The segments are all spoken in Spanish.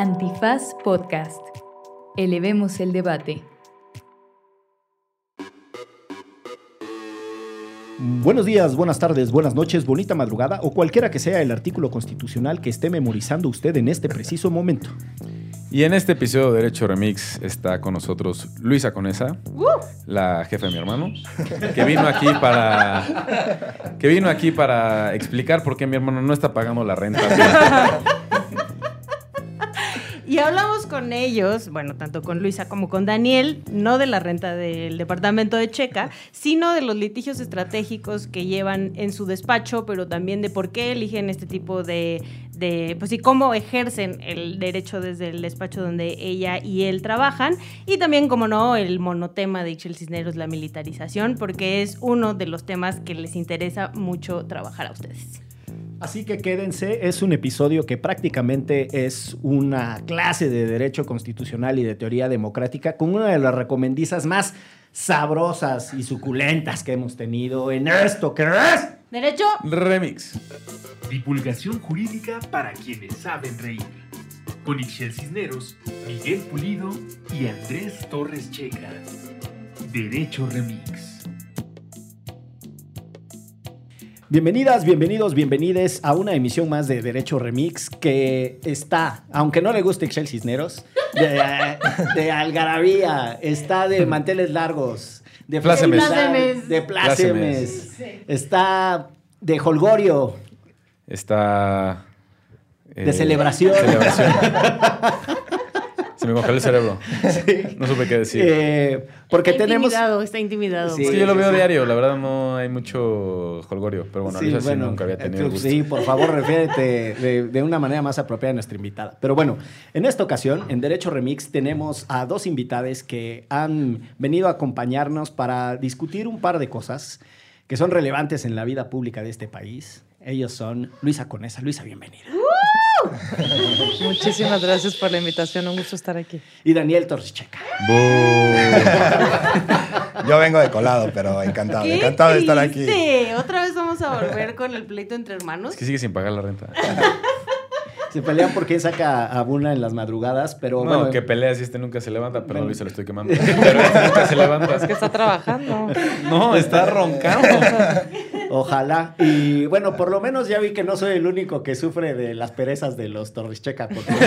Antifaz Podcast. Elevemos el debate. Buenos días, buenas tardes, buenas noches, bonita madrugada o cualquiera que sea el artículo constitucional que esté memorizando usted en este preciso momento. Y en este episodio de Derecho Remix está con nosotros Luisa Conesa, la jefa de mi hermano, que vino aquí para que vino aquí para explicar por qué mi hermano no está pagando la renta. Y hablamos con ellos, bueno, tanto con Luisa como con Daniel, no de la renta del departamento de Checa, sino de los litigios estratégicos que llevan en su despacho, pero también de por qué eligen este tipo de, de pues y cómo ejercen el derecho desde el despacho donde ella y él trabajan, y también, como no, el monotema de Ixchel Cisneros, la militarización, porque es uno de los temas que les interesa mucho trabajar a ustedes. Así que quédense, es un episodio que prácticamente es una clase de derecho constitucional y de teoría democrática con una de las recomendizas más sabrosas y suculentas que hemos tenido en esto que es Derecho Remix. Divulgación jurídica para quienes saben reír. Con Ixchel Cisneros, Miguel Pulido y Andrés Torres Checa. Derecho Remix. Bienvenidas, bienvenidos, bienvenides a una emisión más de Derecho Remix que está, aunque no le guste Excel Cisneros, de, de algarabía, está de manteles largos, de Plácemes. de plácemes, está de holgorio, Está eh, De celebración. celebración. Me congeló el cerebro. No supe qué decir. eh, porque está tenemos... intimidado, está intimidado. Sí. es que yo lo veo sí. diario, la verdad no hay mucho holgorio, pero bueno, Sí, eso sí bueno, nunca había tenido el entonces, gusto. Sí, por favor, refiérete de, de una manera más apropiada a nuestra invitada. Pero bueno, en esta ocasión, en Derecho Remix, tenemos a dos invitadas que han venido a acompañarnos para discutir un par de cosas que son relevantes en la vida pública de este país. Ellos son Luisa Conesa. Luisa, bienvenida. Muchísimas gracias por la invitación, un gusto estar aquí. Y Daniel Torricheca. Yo vengo de colado, pero encantado, ¡Qué encantado de estar aquí. triste! Otra vez vamos a volver con el pleito entre hermanos. Es que sigue sin pagar la renta. Se pelean por quién saca a Buna en las madrugadas, pero No, bueno, que pelea si este nunca se levanta, perdón Luis, se lo estoy quemando. Pero este nunca se levanta. Es que está trabajando. No, está roncando. Ojalá. Y bueno, por lo menos ya vi que no soy el único que sufre de las perezas de los Torricheca. porque-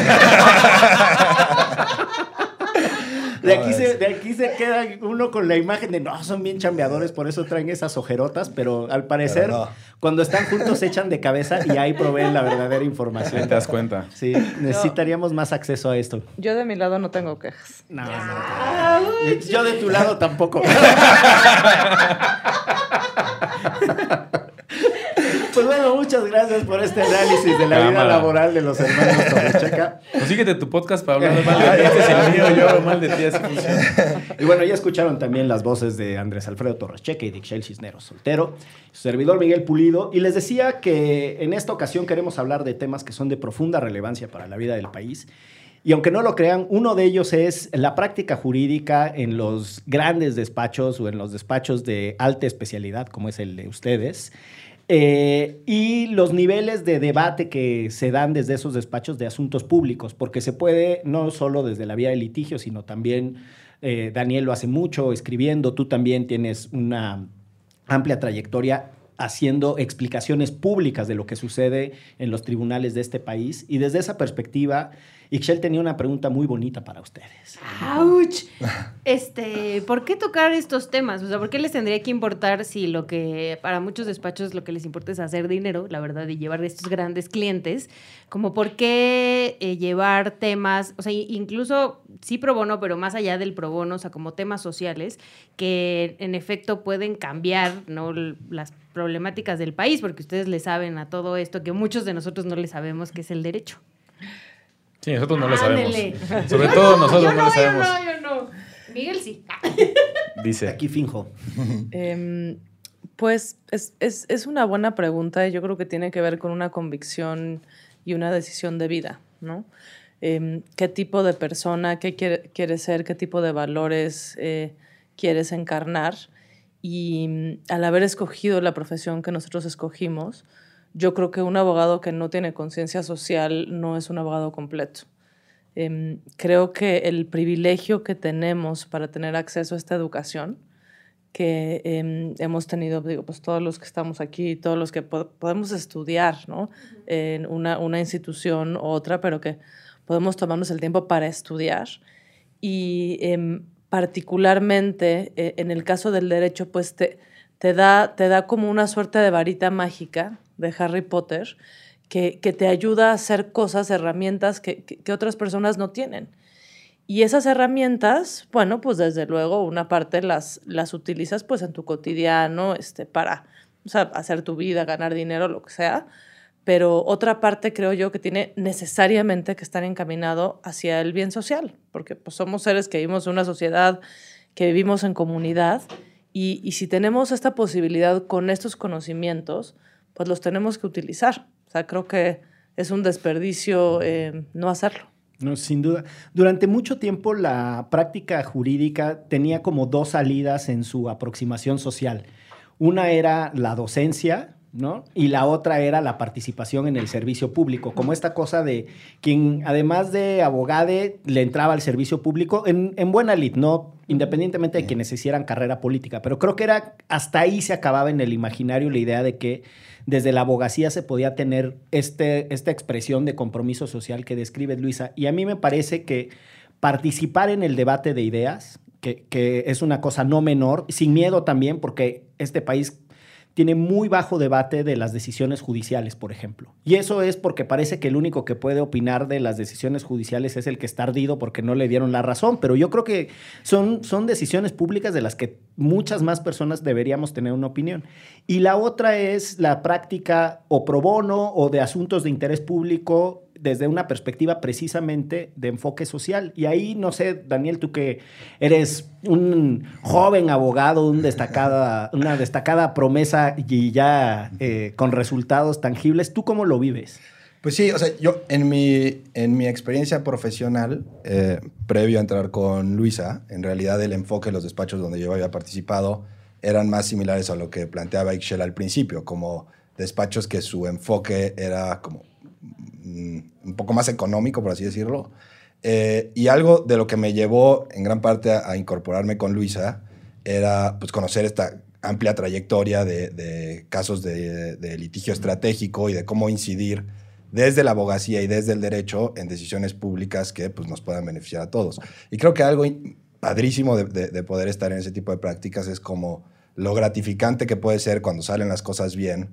De aquí, se, de aquí se queda uno con la imagen de no, son bien chambeadores, por eso traen esas ojerotas, pero al parecer, Pero no. cuando están juntos se echan de cabeza y ahí proveen la verdadera información. te das cuenta. Sí, necesitaríamos más acceso a esto. Yo de mi lado no tengo quejas. No, no. Yo de tu lado tampoco. Pues bueno, muchas gracias por este análisis de la vida Cámara. laboral de los hermanos Torrecheca. Consíguete tu podcast para hablar mal de ti. Este es el mío, yo hablo mal de ti, así funciona. Y bueno, ya escucharon también las voces de Andrés Alfredo Torrecheca y de Ixchel Cisneros Soltero, su servidor Miguel Pulido. Y les decía que en esta ocasión queremos hablar de temas que son de profunda relevancia para la vida del país. Y aunque no lo crean, uno de ellos es la práctica jurídica en los grandes despachos o en los despachos de alta especialidad, como es el de ustedes. Eh, y los niveles de debate que se dan desde esos despachos de asuntos públicos, porque se puede no solo desde la vía de litigio, sino también, eh, Daniel lo hace mucho escribiendo, tú también tienes una amplia trayectoria haciendo explicaciones públicas de lo que sucede en los tribunales de este país. Y desde esa perspectiva, Ixchel tenía una pregunta muy bonita para ustedes. ¡Auch! Este, ¿por qué tocar estos temas? O sea, ¿por qué les tendría que importar si lo que para muchos despachos lo que les importa es hacer dinero, la verdad, y llevar estos grandes clientes? Como por qué eh, llevar temas, o sea, incluso sí pro bono, pero más allá del pro bono, o sea, como temas sociales que en efecto pueden cambiar, ¿no? Las problemáticas del país, porque ustedes le saben a todo esto que muchos de nosotros no le sabemos que es el derecho. Sí, nosotros no lo sabemos. Ándele. Sobre todo nosotros Yo no lo sabemos. Yo no, yo no. Miguel sí. Dice. Aquí finjo. Em, pues es, es- es una buena pregunta y yo creo que tiene que ver con una convicción y una decisión de vida, ¿no? Em, ¿Qué tipo de persona, qué quiere- quieres ser, qué tipo de valores eh, quieres encarnar? Y mm, al haber escogido la profesión que nosotros escogimos, yo creo que un abogado que no tiene conciencia social no es un abogado completo. Em, creo que el privilegio que tenemos para tener acceso a esta educación, que em, hemos tenido, digo, pues todos los que estamos aquí, todos los que podemos estudiar, ¿no? En una, una institución u otra, pero que podemos tomarnos el tiempo para estudiar. Y em, particularmente eh, en el caso del derecho, pues te, te, da, te da como una suerte de varita mágica de Harry Potter que, te ayuda a hacer cosas, herramientas que, otras personas no tienen. Y esas herramientas, bueno, pues desde luego una parte las, las utilizas pues en tu cotidiano este, para hacer tu vida, ganar dinero, lo que sea. Pero otra parte creo yo que tiene necesariamente que estar encaminado hacia el bien social, porque pues, somos seres que vivimos en una sociedad, que vivimos en comunidad, y, y si tenemos esta posibilidad con estos conocimientos, pues los tenemos que utilizar. O sea, creo que es un desperdicio eh, no hacerlo. No, sin duda. Durante mucho tiempo la práctica jurídica tenía como dos salidas en su aproximación social. Una era la docencia, ¿no? Y la otra era la participación en el servicio público, como esta cosa de quien, además de abogade, le entraba al servicio público en, en buena lid, ¿no? Independientemente de quienes hicieran carrera política. Pero creo que era, hasta ahí se acababa en el imaginario la idea de que desde la abogacía se podía tener este, esta expresión de compromiso social que describe Luisa. Y a mí me parece que participar en el debate de ideas, que, que es una cosa no menor, sin miedo también, porque este país tiene muy bajo debate de las decisiones judiciales, por ejemplo. Y eso es porque parece que el único que puede opinar de las decisiones judiciales es el que está ardido porque no le dieron la razón. Pero yo creo que son, son decisiones públicas de las que muchas más personas deberíamos tener una opinión. Y la otra es la práctica o pro bono o de asuntos de interés público desde una perspectiva precisamente de enfoque social. Y ahí, no sé, Daniel, tú que eres un joven abogado, una destacada promesa y ya eh, con resultados tangibles, ¿tú cómo lo vives? Pues sí, o sea, yo en mi, en mi experiencia profesional, eh, previo a entrar con Luisa, en realidad el enfoque de los despachos donde yo había participado eran más similares a lo que planteaba Ixchel al principio, como despachos que su enfoque era como un poco más económico, por así decirlo. Eh, y algo de lo que me llevó en gran parte a, incorporarme con Luisa era pues, conocer esta amplia trayectoria de, casos de, litigio estratégico y de cómo incidir desde la abogacía y desde el derecho en decisiones públicas que pues, nos puedan beneficiar a todos. Y creo que algo padrísimo de, poder estar en ese tipo de prácticas es como lo gratificante que puede ser cuando salen las cosas bien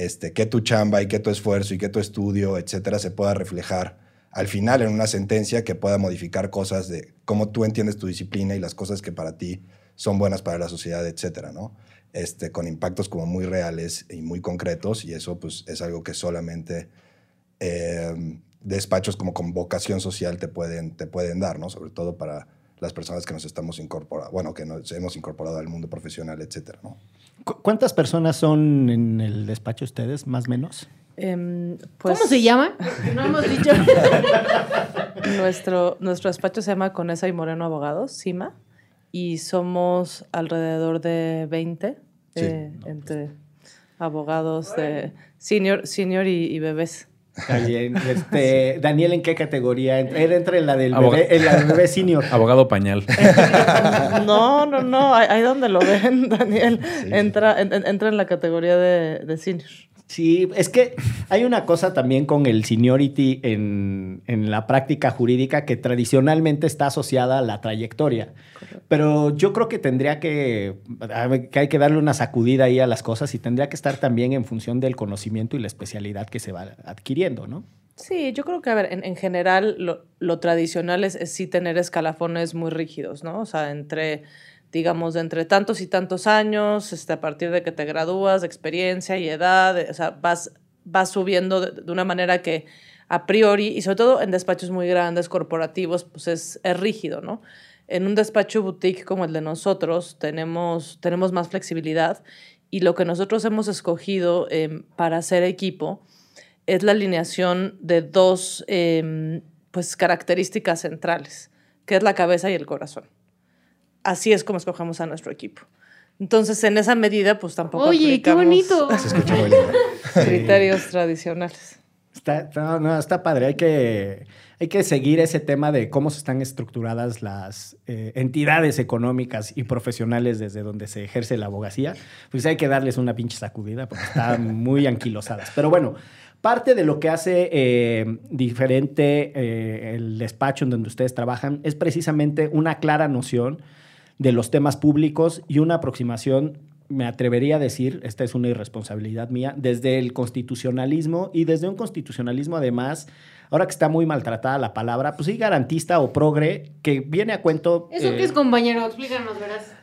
este, que tu chamba y que tu esfuerzo y que tu estudio, etcétera, se pueda reflejar al final en una sentencia que pueda modificar cosas de cómo tú entiendes tu disciplina y las cosas que para ti son buenas para la sociedad, etcétera, ¿no? Este, con impactos como muy reales y muy concretos y eso pues es algo que solamente eh, despachos como con vocación social te pueden, te pueden dar, ¿no? Sobre todo para las personas que nos estamos incorporando, bueno, que nos hemos incorporado al mundo profesional, etcétera. ¿Cuántas personas son en el despacho ustedes, más o menos? Em, pues, ¿Cómo se llama? No hemos dicho. nuestro, nuestro despacho se llama Conesa y Moreno Abogados, CIMA, y somos alrededor de 20 eh, entre abogados de senior, senior y bebés. Este, Daniel, ¿en qué categoría? Él entra en la del bebé, en la del bebé senior. Abogado pañal. No, no, no. Ahí donde lo ven, Daniel. Entra, entra en la categoría de, de senior. Sí, es que hay una cosa también con el seniority en, la práctica jurídica que tradicionalmente está asociada a la trayectoria. Pero yo creo que tendría que, que hay que darle una sacudida ahí a las cosas y tendría que estar también en función del conocimiento y la especialidad que se va adquiriendo, ¿no? Sí, yo creo que, a ver, en, general lo, lo tradicional es, es sí tener escalafones muy rígidos, ¿no? O sea, entre digamos, de entre tantos y tantos años, este, a partir de que te gradúas, de experiencia y edad, o sea, vas, vas subiendo de, una manera que a priori, y sobre todo en despachos muy grandes, corporativos, pues es, es rígido, ¿no? En un despacho boutique como el de nosotros tenemos, tenemos más flexibilidad y lo que nosotros hemos escogido em, para hacer equipo es la alineación de dos em, pues, características centrales, que es la cabeza y el corazón así es como escogemos a nuestro equipo. Entonces, en esa medida, pues tampoco Oye, qué bonito. Se escucha muy lindo. criterios tradicionales. Está, no, no, está padre. Hay que, hay que seguir ese tema de cómo se están estructuradas las eh, entidades económicas y profesionales desde donde se ejerce la abogacía. Pues hay que darles una pinche sacudida porque están muy anquilosadas. Pero bueno, parte de lo que hace eh, diferente eh, el despacho en donde ustedes trabajan es precisamente una clara noción de los temas públicos y una aproximación me atrevería a decir, esta es una irresponsabilidad mía, desde el constitucionalismo y desde un constitucionalismo además, ahora que está muy maltratada la palabra, pues sí, garantista o progre, que viene a cuento... ¿Eso eh, qué es, compañero? Explícanos, verás.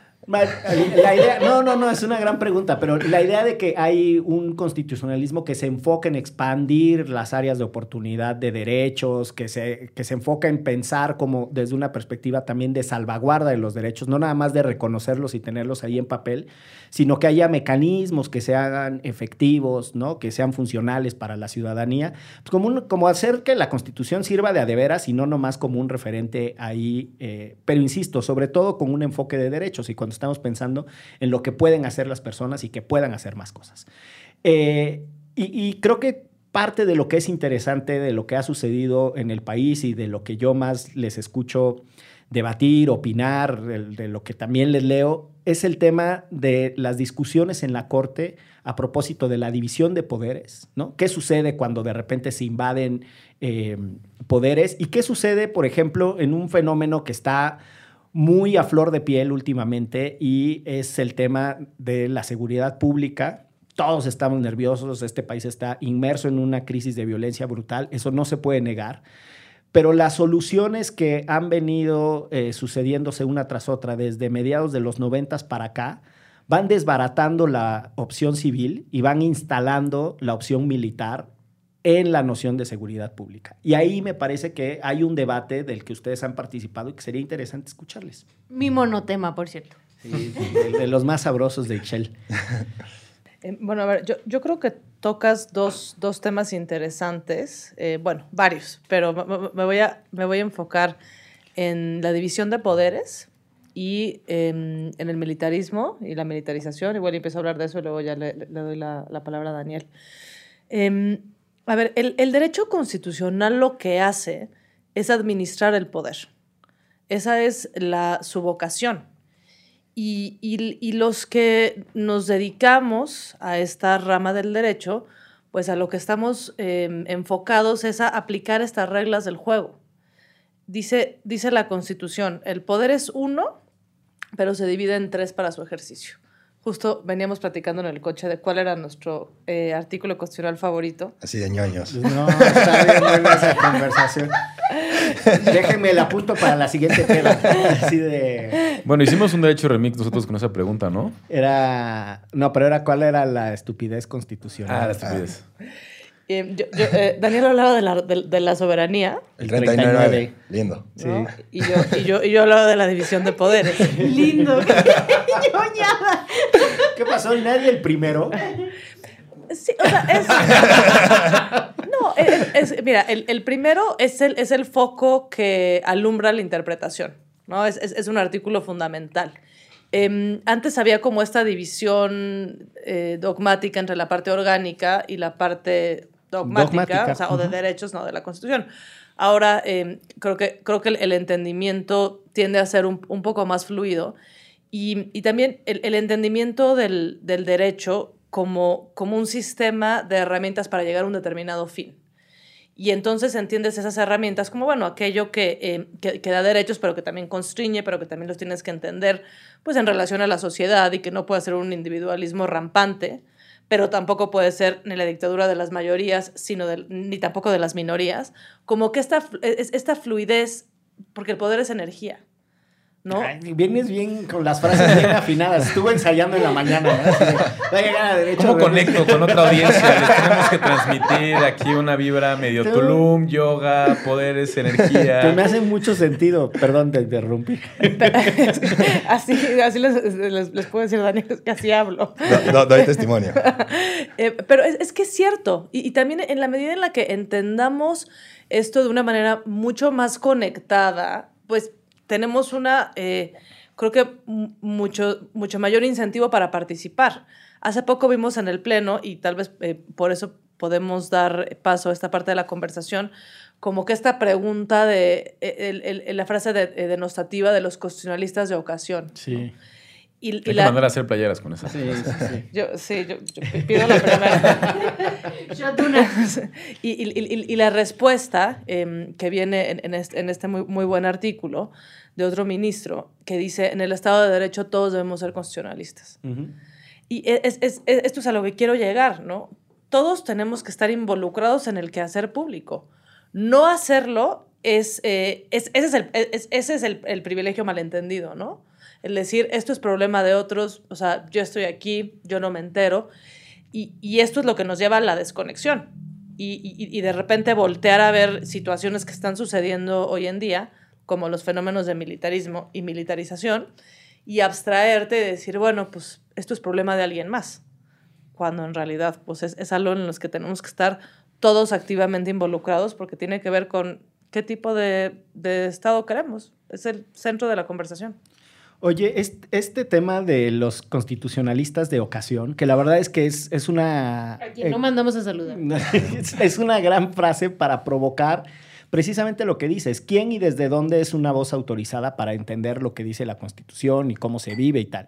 La idea, no, no, no, es una gran pregunta, pero la idea de que hay un constitucionalismo que se enfoca en expandir las áreas de oportunidad de derechos, que se, que se enfoca en pensar como desde una perspectiva también de salvaguarda de los derechos, no nada más de reconocerlos y tenerlos ahí en papel, sino que haya mecanismos que se hagan efectivos, ¿no? que sean funcionales para la ciudadanía, pues como, un- como hacer que la constitución sirva de a y no nomás como un referente ahí, eh, pero insisto, sobre todo con un enfoque de derechos y cuando estamos pensando en lo que pueden hacer las personas y que puedan hacer más cosas. Eh, y, creo que parte de lo que es interesante de lo que ha sucedido en el país y de lo que yo más les escucho debatir, opinar, de, de lo que también les leo, es el tema de las discusiones en la Corte a propósito de la división de poderes, ¿no? ¿Qué sucede cuando de repente se invaden eh, poderes? ¿Y qué sucede, por ejemplo, en un fenómeno que está muy a flor de piel últimamente y es el tema de la seguridad pública. Todos estamos nerviosos, este país está inmerso en una crisis de violencia brutal, eso no se puede negar. Pero las soluciones que han venido eh, sucediéndose una tras otra desde mediados de los noventas para acá van desbaratando la opción civil y van instalando la opción militar en la noción de seguridad pública. Y ahí me parece que hay un debate del que ustedes han participado y que sería interesante escucharles. Mi monotema, por cierto. Sí, de, de los más sabrosos de Excel. Eh, bueno, a ver, yo, yo creo que tocas dos, dos temas interesantes, eh, bueno, varios, pero me- voy a, me voy a enfocar en la división de poderes y em, en el militarismo y la militarización. Igual empiezo a hablar de eso y luego ya le, le doy la, la palabra a Daniel. Em, a ver, el, derecho constitucional lo que hace es administrar el poder. Esa es la, su vocación. Y, los que nos dedicamos a esta rama del derecho, pues a lo que estamos eh, enfocados es a aplicar estas reglas del juego. Dice, dice la Constitución, el poder es uno, pero se divide en tres para su ejercicio. Justo veníamos platicando en el coche de cuál era nuestro eh, artículo constitucional favorito. Así de ñoños. No, está bien buena esa conversación. Déjenme el apunto para la siguiente. Así de. Bueno, hicimos un derecho remix nosotros con esa pregunta, ¿no? Era. No, pero era cuál era la estupidez constitucional. Ah, la estupidez. Eh, yo- yo, eh, Daniel hablaba de la, de- de la soberanía, El 39. 39. Lindo. ¿no? y, yo, y, yo, y yo hablaba de la división de poderes. Lindo. ¿Qué pasó? ¿Y nadie el primero? Sí, o sea, es. No, es, es- mira, el, el primero es el, es el foco que alumbra la interpretación, ¿no? Es, es- es un artículo fundamental. Em, antes había como esta división eh, dogmática entre la parte orgánica y la parte dogmática, Dogmática, o, sea, o de derechos, no, de la Constitución. Ahora, em, creo, que, creo que el, el entendimiento tiende a ser un, un poco más fluido y, y también el, el entendimiento del, del derecho como, como un sistema de herramientas para llegar a un determinado fin. Y entonces entiendes esas herramientas como, bueno, aquello que, eh, que, que da derechos, pero que también constriñe, pero que también los tienes que entender, pues en relación a la sociedad y que no puede ser un individualismo rampante, pero tampoco puede ser ni la dictadura de las mayorías, sino ni tampoco de las minorías. Como que esta, esta fluidez, porque el poder es energía, ¿no? Ay, vienes bien con las frases bien afinadas. Estuve ensayando en la mañana. ¿no? Así de, voy a llegar a derecho. ¿Cómo conecto con otra audiencia? Les tenemos que transmitir aquí una vibra medio Tú- Tulum, yoga, poderes, Que me energía. hace mucho sentido. Perdón, te interrumpí. así así les, les- les puedo decir, Daniel, es que así hablo. Do- do- doy testimonio. Eh, pero es, es que es cierto. Y, y también en la medida en la que entendamos esto de una manera mucho más conectada, pues tenemos una, eh, creo que mu- mucho, mucho mayor incentivo para participar. Hace poco vimos en el Pleno, y tal vez eh, por eso podemos dar paso a esta parte de la conversación, como que esta pregunta de e, el- el- la frase de- eh, denostativa de los constitucionalistas de ocasión. Sí. Y Hay que la- mandar a hacer playeras con esa. Sí, sí, sí. yo, sí, yo, yo pido la primera. Y, y- y- y la respuesta em, que viene en, en este, en este muy, muy buen artículo de otro ministro que dice, en el Estado de Derecho todos debemos ser constitucionalistas. Ujú. Y es, es- es- esto es a lo que quiero llegar, ¿no? Todos tenemos que estar involucrados en el quehacer público. No hacerlo es, eh, es- ese es, el, es- ese es el, el privilegio malentendido, ¿no? El decir, esto es problema de otros, o sea, yo estoy aquí, yo no me entero. Y, y esto es lo que nos lleva a la desconexión. Y, y- y de repente voltear a ver situaciones que están sucediendo hoy en día, como los fenómenos de militarismo y militarización, y abstraerte y decir, bueno, pues esto es problema de alguien más. Cuando en realidad, pues es, es algo en los que tenemos que estar todos activamente involucrados porque tiene que ver con qué tipo de, de Estado queremos. Es el centro de la conversación. Oye, este, este tema de los constitucionalistas de ocasión, que la verdad es que es, es una... A quien eh, no mandamos a saludar. es, es una gran frase para provocar precisamente lo que dices. ¿Quién y desde dónde es una voz autorizada para entender lo que dice la Constitución y cómo se vive y tal?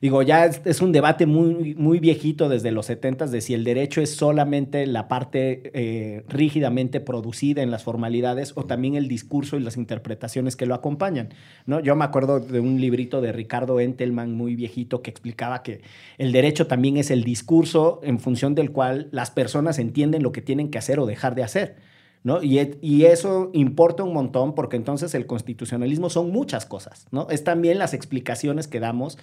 Digo, ya es, un debate muy, muy viejito desde los 70 de si el derecho es solamente la parte eh, rígidamente producida en las formalidades o también el discurso y las interpretaciones que lo acompañan. ¿no? Yo me acuerdo de un librito de Ricardo Entelman muy viejito que explicaba que el derecho también es el discurso en función del cual las personas entienden lo que tienen que hacer o dejar de hacer. ¿No? Y, y eso importa un montón porque entonces el constitucionalismo son muchas cosas, ¿no? Es también las explicaciones que damos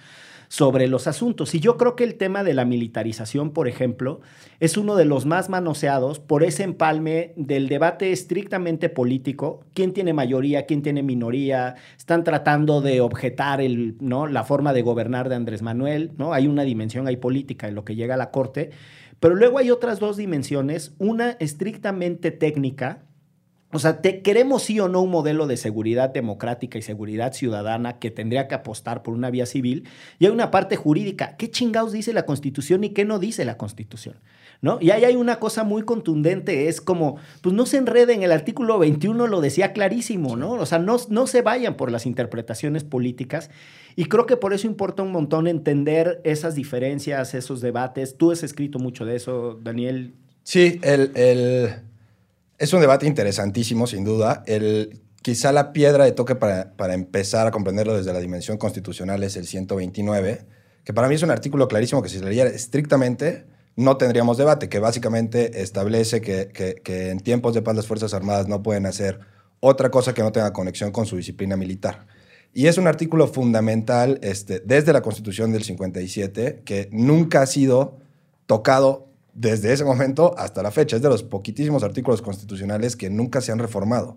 sobre los asuntos. Y yo creo que el tema de la militarización, por ejemplo, es uno de los más manoseados por ese empalme del debate estrictamente político. ¿Quién tiene mayoría? ¿Quién tiene minoría? Están tratando de objetar el, ¿no? la forma de gobernar de Andrés Manuel, ¿no? Hay una dimensión ahí política en lo que llega a la Corte. Pero luego hay otras dos dimensiones, una estrictamente técnica, o sea, te, queremos sí o no un modelo de seguridad democrática y seguridad ciudadana que tendría que apostar por una vía civil. Y hay una parte jurídica. ¿Qué chingados dice la Constitución y qué no dice la Constitución? ¿No? Y ahí hay una cosa muy contundente, es como, pues no se enreden, el artículo 21 lo decía clarísimo, ¿no? O sea, no, no se vayan por las interpretaciones políticas. Y creo que por eso importa un montón entender esas diferencias, esos debates. Tú has escrito mucho de eso, Daniel. Sí, el, el- es un debate interesantísimo, sin duda. El, quizá la piedra de toque para, para empezar a comprenderlo desde la dimensión constitucional es el 129, que para mí es un artículo clarísimo que si se leyera estrictamente no tendríamos debate, que básicamente establece que, que- en tiempos de paz las Fuerzas Armadas no pueden hacer otra cosa que no tenga conexión con su disciplina militar. Y es un artículo fundamental este, desde la Constitución del 57 que nunca ha sido tocado desde ese momento hasta la fecha. Es de los poquitísimos artículos constitucionales que nunca se han reformado.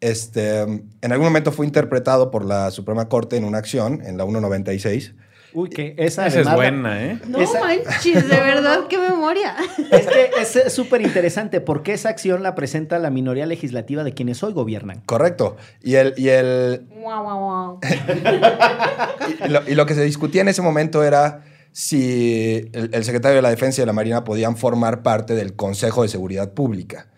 Este, en algún momento fue interpretado por la Suprema Corte en una acción, en la 196. Uy, que esa, Esa es buena, ¿eh? No Esa- manches, de verdad, qué memoria. Es que es súper interesante porque esa acción la presenta la minoría legislativa de quienes hoy gobiernan. Correcto. Y, el, y, el, Guau, guau, guau. y, lo, y lo que se discutía en ese momento era si el, secretario de la Defensa y de la Marina podían formar parte del Consejo de Seguridad Pública.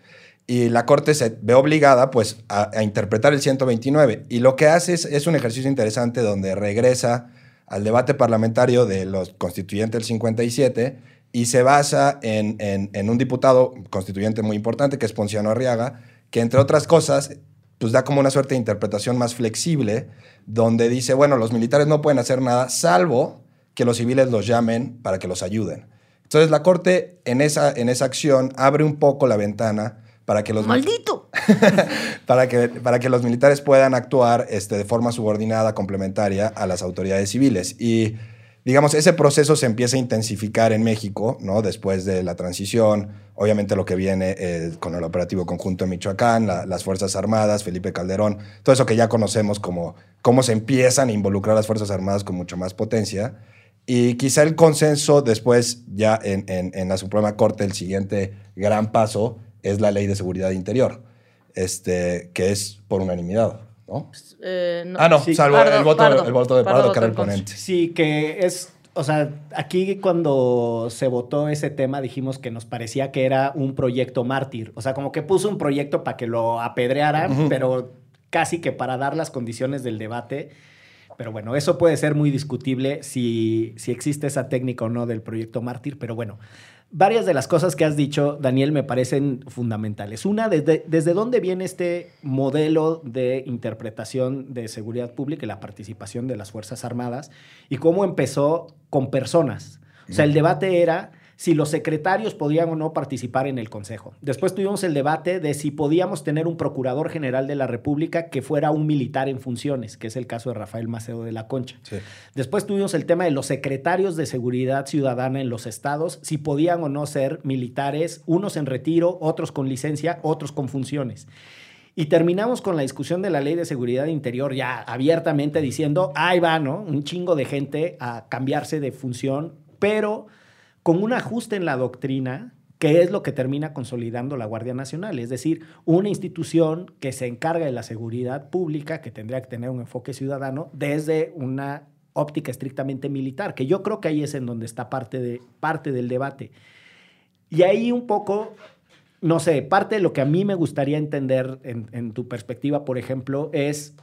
Y la Corte se ve obligada pues, a, interpretar el 129. Y lo que hace es, es un ejercicio interesante donde regresa al debate parlamentario de los constituyentes del 57 y se basa en, en- en un diputado constituyente muy importante, que es Ponciano Arriaga, que entre otras cosas, pues da como una suerte de interpretación más flexible, donde dice, bueno, los militares no pueden hacer nada, salvo que los civiles los llamen para que los ayuden. Entonces la Corte en esa, en esa acción abre un poco la ventana para que los ¡Maldito! para que, para que los militares puedan actuar este, de forma subordinada, complementaria a las autoridades civiles. Y, digamos, ese proceso se empieza a intensificar en México, ¿no? Después de la transición, obviamente lo que viene eh, con el operativo conjunto en Michoacán, la- las Fuerzas Armadas, Felipe Calderón, todo eso que ya conocemos como cómo se empiezan a involucrar las Fuerzas Armadas con mucho más potencia. Y quizá el consenso después, ya en, en- en la Suprema Corte, el siguiente gran paso es la Ley de Seguridad Interior, este, que es por unanimidad, ¿no? Eh, Ah, no, Sí. salvo Pardo, el, voto, Pardo. el voto de Pardo Pardo, que era el ponente. Sí, que es o sea, aquí cuando se votó ese tema dijimos que nos parecía que era un proyecto mártir. O sea, como que puso un proyecto para que lo apedrearan, pero casi que para dar las condiciones del debate. Pero bueno, eso puede ser muy discutible si, si existe esa técnica o no del proyecto mártir. Pero bueno, varias de las cosas que has dicho, Daniel, me parecen fundamentales. Una, desde, desde dónde viene este modelo de interpretación de seguridad pública y la participación de las Fuerzas Armadas y cómo empezó con personas. O sea, el debate era si los secretarios podían o no participar en el Consejo. Después tuvimos el debate de si podíamos tener un Procurador General de la República que fuera un militar en funciones, que es el caso de Rafael Macedo de la Concha. Sí. Después tuvimos el tema de los secretarios de seguridad ciudadana en los estados, si podían o no ser militares, unos en retiro, otros con licencia, otros con funciones. Y terminamos con la discusión de la ley de seguridad interior ya abiertamente diciendo, ahí va, ¿no? Un chingo de gente a cambiarse de función, pero con un ajuste en la doctrina que es lo que termina consolidando la Guardia Nacional, es decir, una institución que se encarga de la seguridad pública, que tendría que tener un enfoque ciudadano desde una óptica estrictamente militar, que yo creo que ahí es en donde está parte, de, parte del debate. Y ahí un poco, no sé, parte de lo que a mí me gustaría entender en, en tu perspectiva, por ejemplo, es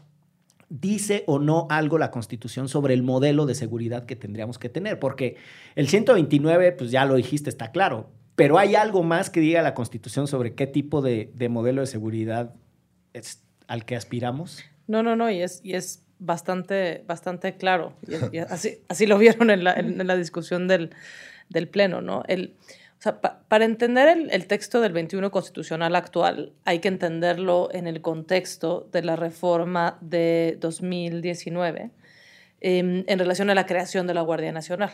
dice o no algo la Constitución sobre el modelo de seguridad que tendríamos que tener, porque el 129, pues ya lo dijiste, está claro, pero hay algo más que diga la Constitución sobre qué tipo de, de modelo de seguridad es al que aspiramos. No, no, no, y es, y es bastante, bastante claro. Así, así lo vieron en la, en la discusión del, del Pleno, ¿no? El, para entender el, texto del 21 constitucional actual, hay que entenderlo en el contexto de la reforma de 2019 eh, en relación a la creación de la Guardia Nacional.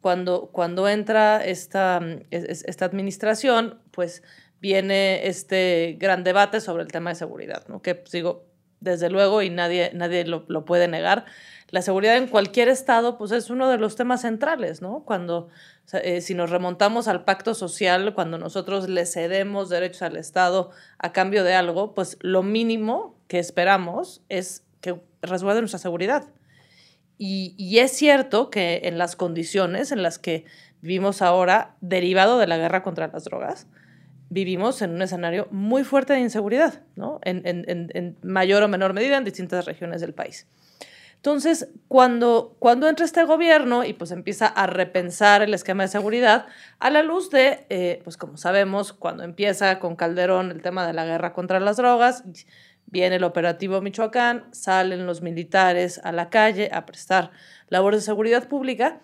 Cuando, cuando entra esta, esta administración, pues viene este gran debate sobre el tema de seguridad, ¿no? que pues, digo, desde luego, y nadie, nadie lo, lo, puede negar, la seguridad en cualquier estado pues es uno de los temas centrales, ¿no? Cuando, eh, si nos remontamos al pacto social, cuando nosotros le cedemos derechos al Estado a cambio de algo, pues lo mínimo que esperamos es que resguarde nuestra seguridad. Y, y es cierto que en las condiciones en las que vivimos ahora, derivado de la guerra contra las drogas, vivimos en un escenario muy fuerte de inseguridad, ¿no? en, en, en, mayor o menor medida en distintas regiones del país. Entonces, cuando, cuando entra este gobierno y pues empieza a repensar el esquema de seguridad, a la luz de, eh, pues como sabemos, cuando empieza con Calderón el tema de la guerra contra las drogas, viene el operativo Michoacán, salen los militares a la calle a prestar labores de seguridad pública,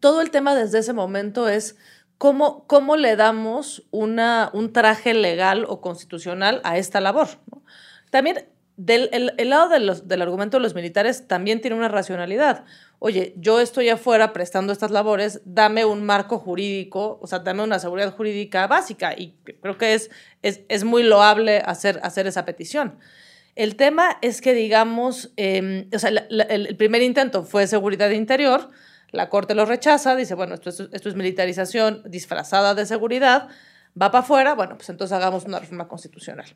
todo el tema desde ese momento es cómo, cómo le damos una, un traje legal o constitucional a esta labor. ¿no? También del el, el lado de los, del argumento de los militares también tiene una racionalidad. Oye, yo estoy afuera prestando estas labores, dame un marco jurídico, o sea, dame una seguridad jurídica básica. Y creo que es, es, es muy loable hacer, hacer esa petición. El tema es que, digamos, eh, o sea, la, la, el primer intento fue seguridad interior, la Corte lo rechaza, dice, bueno, esto es, esto es militarización disfrazada de seguridad, va para afuera, bueno, pues entonces hagamos una reforma constitucional.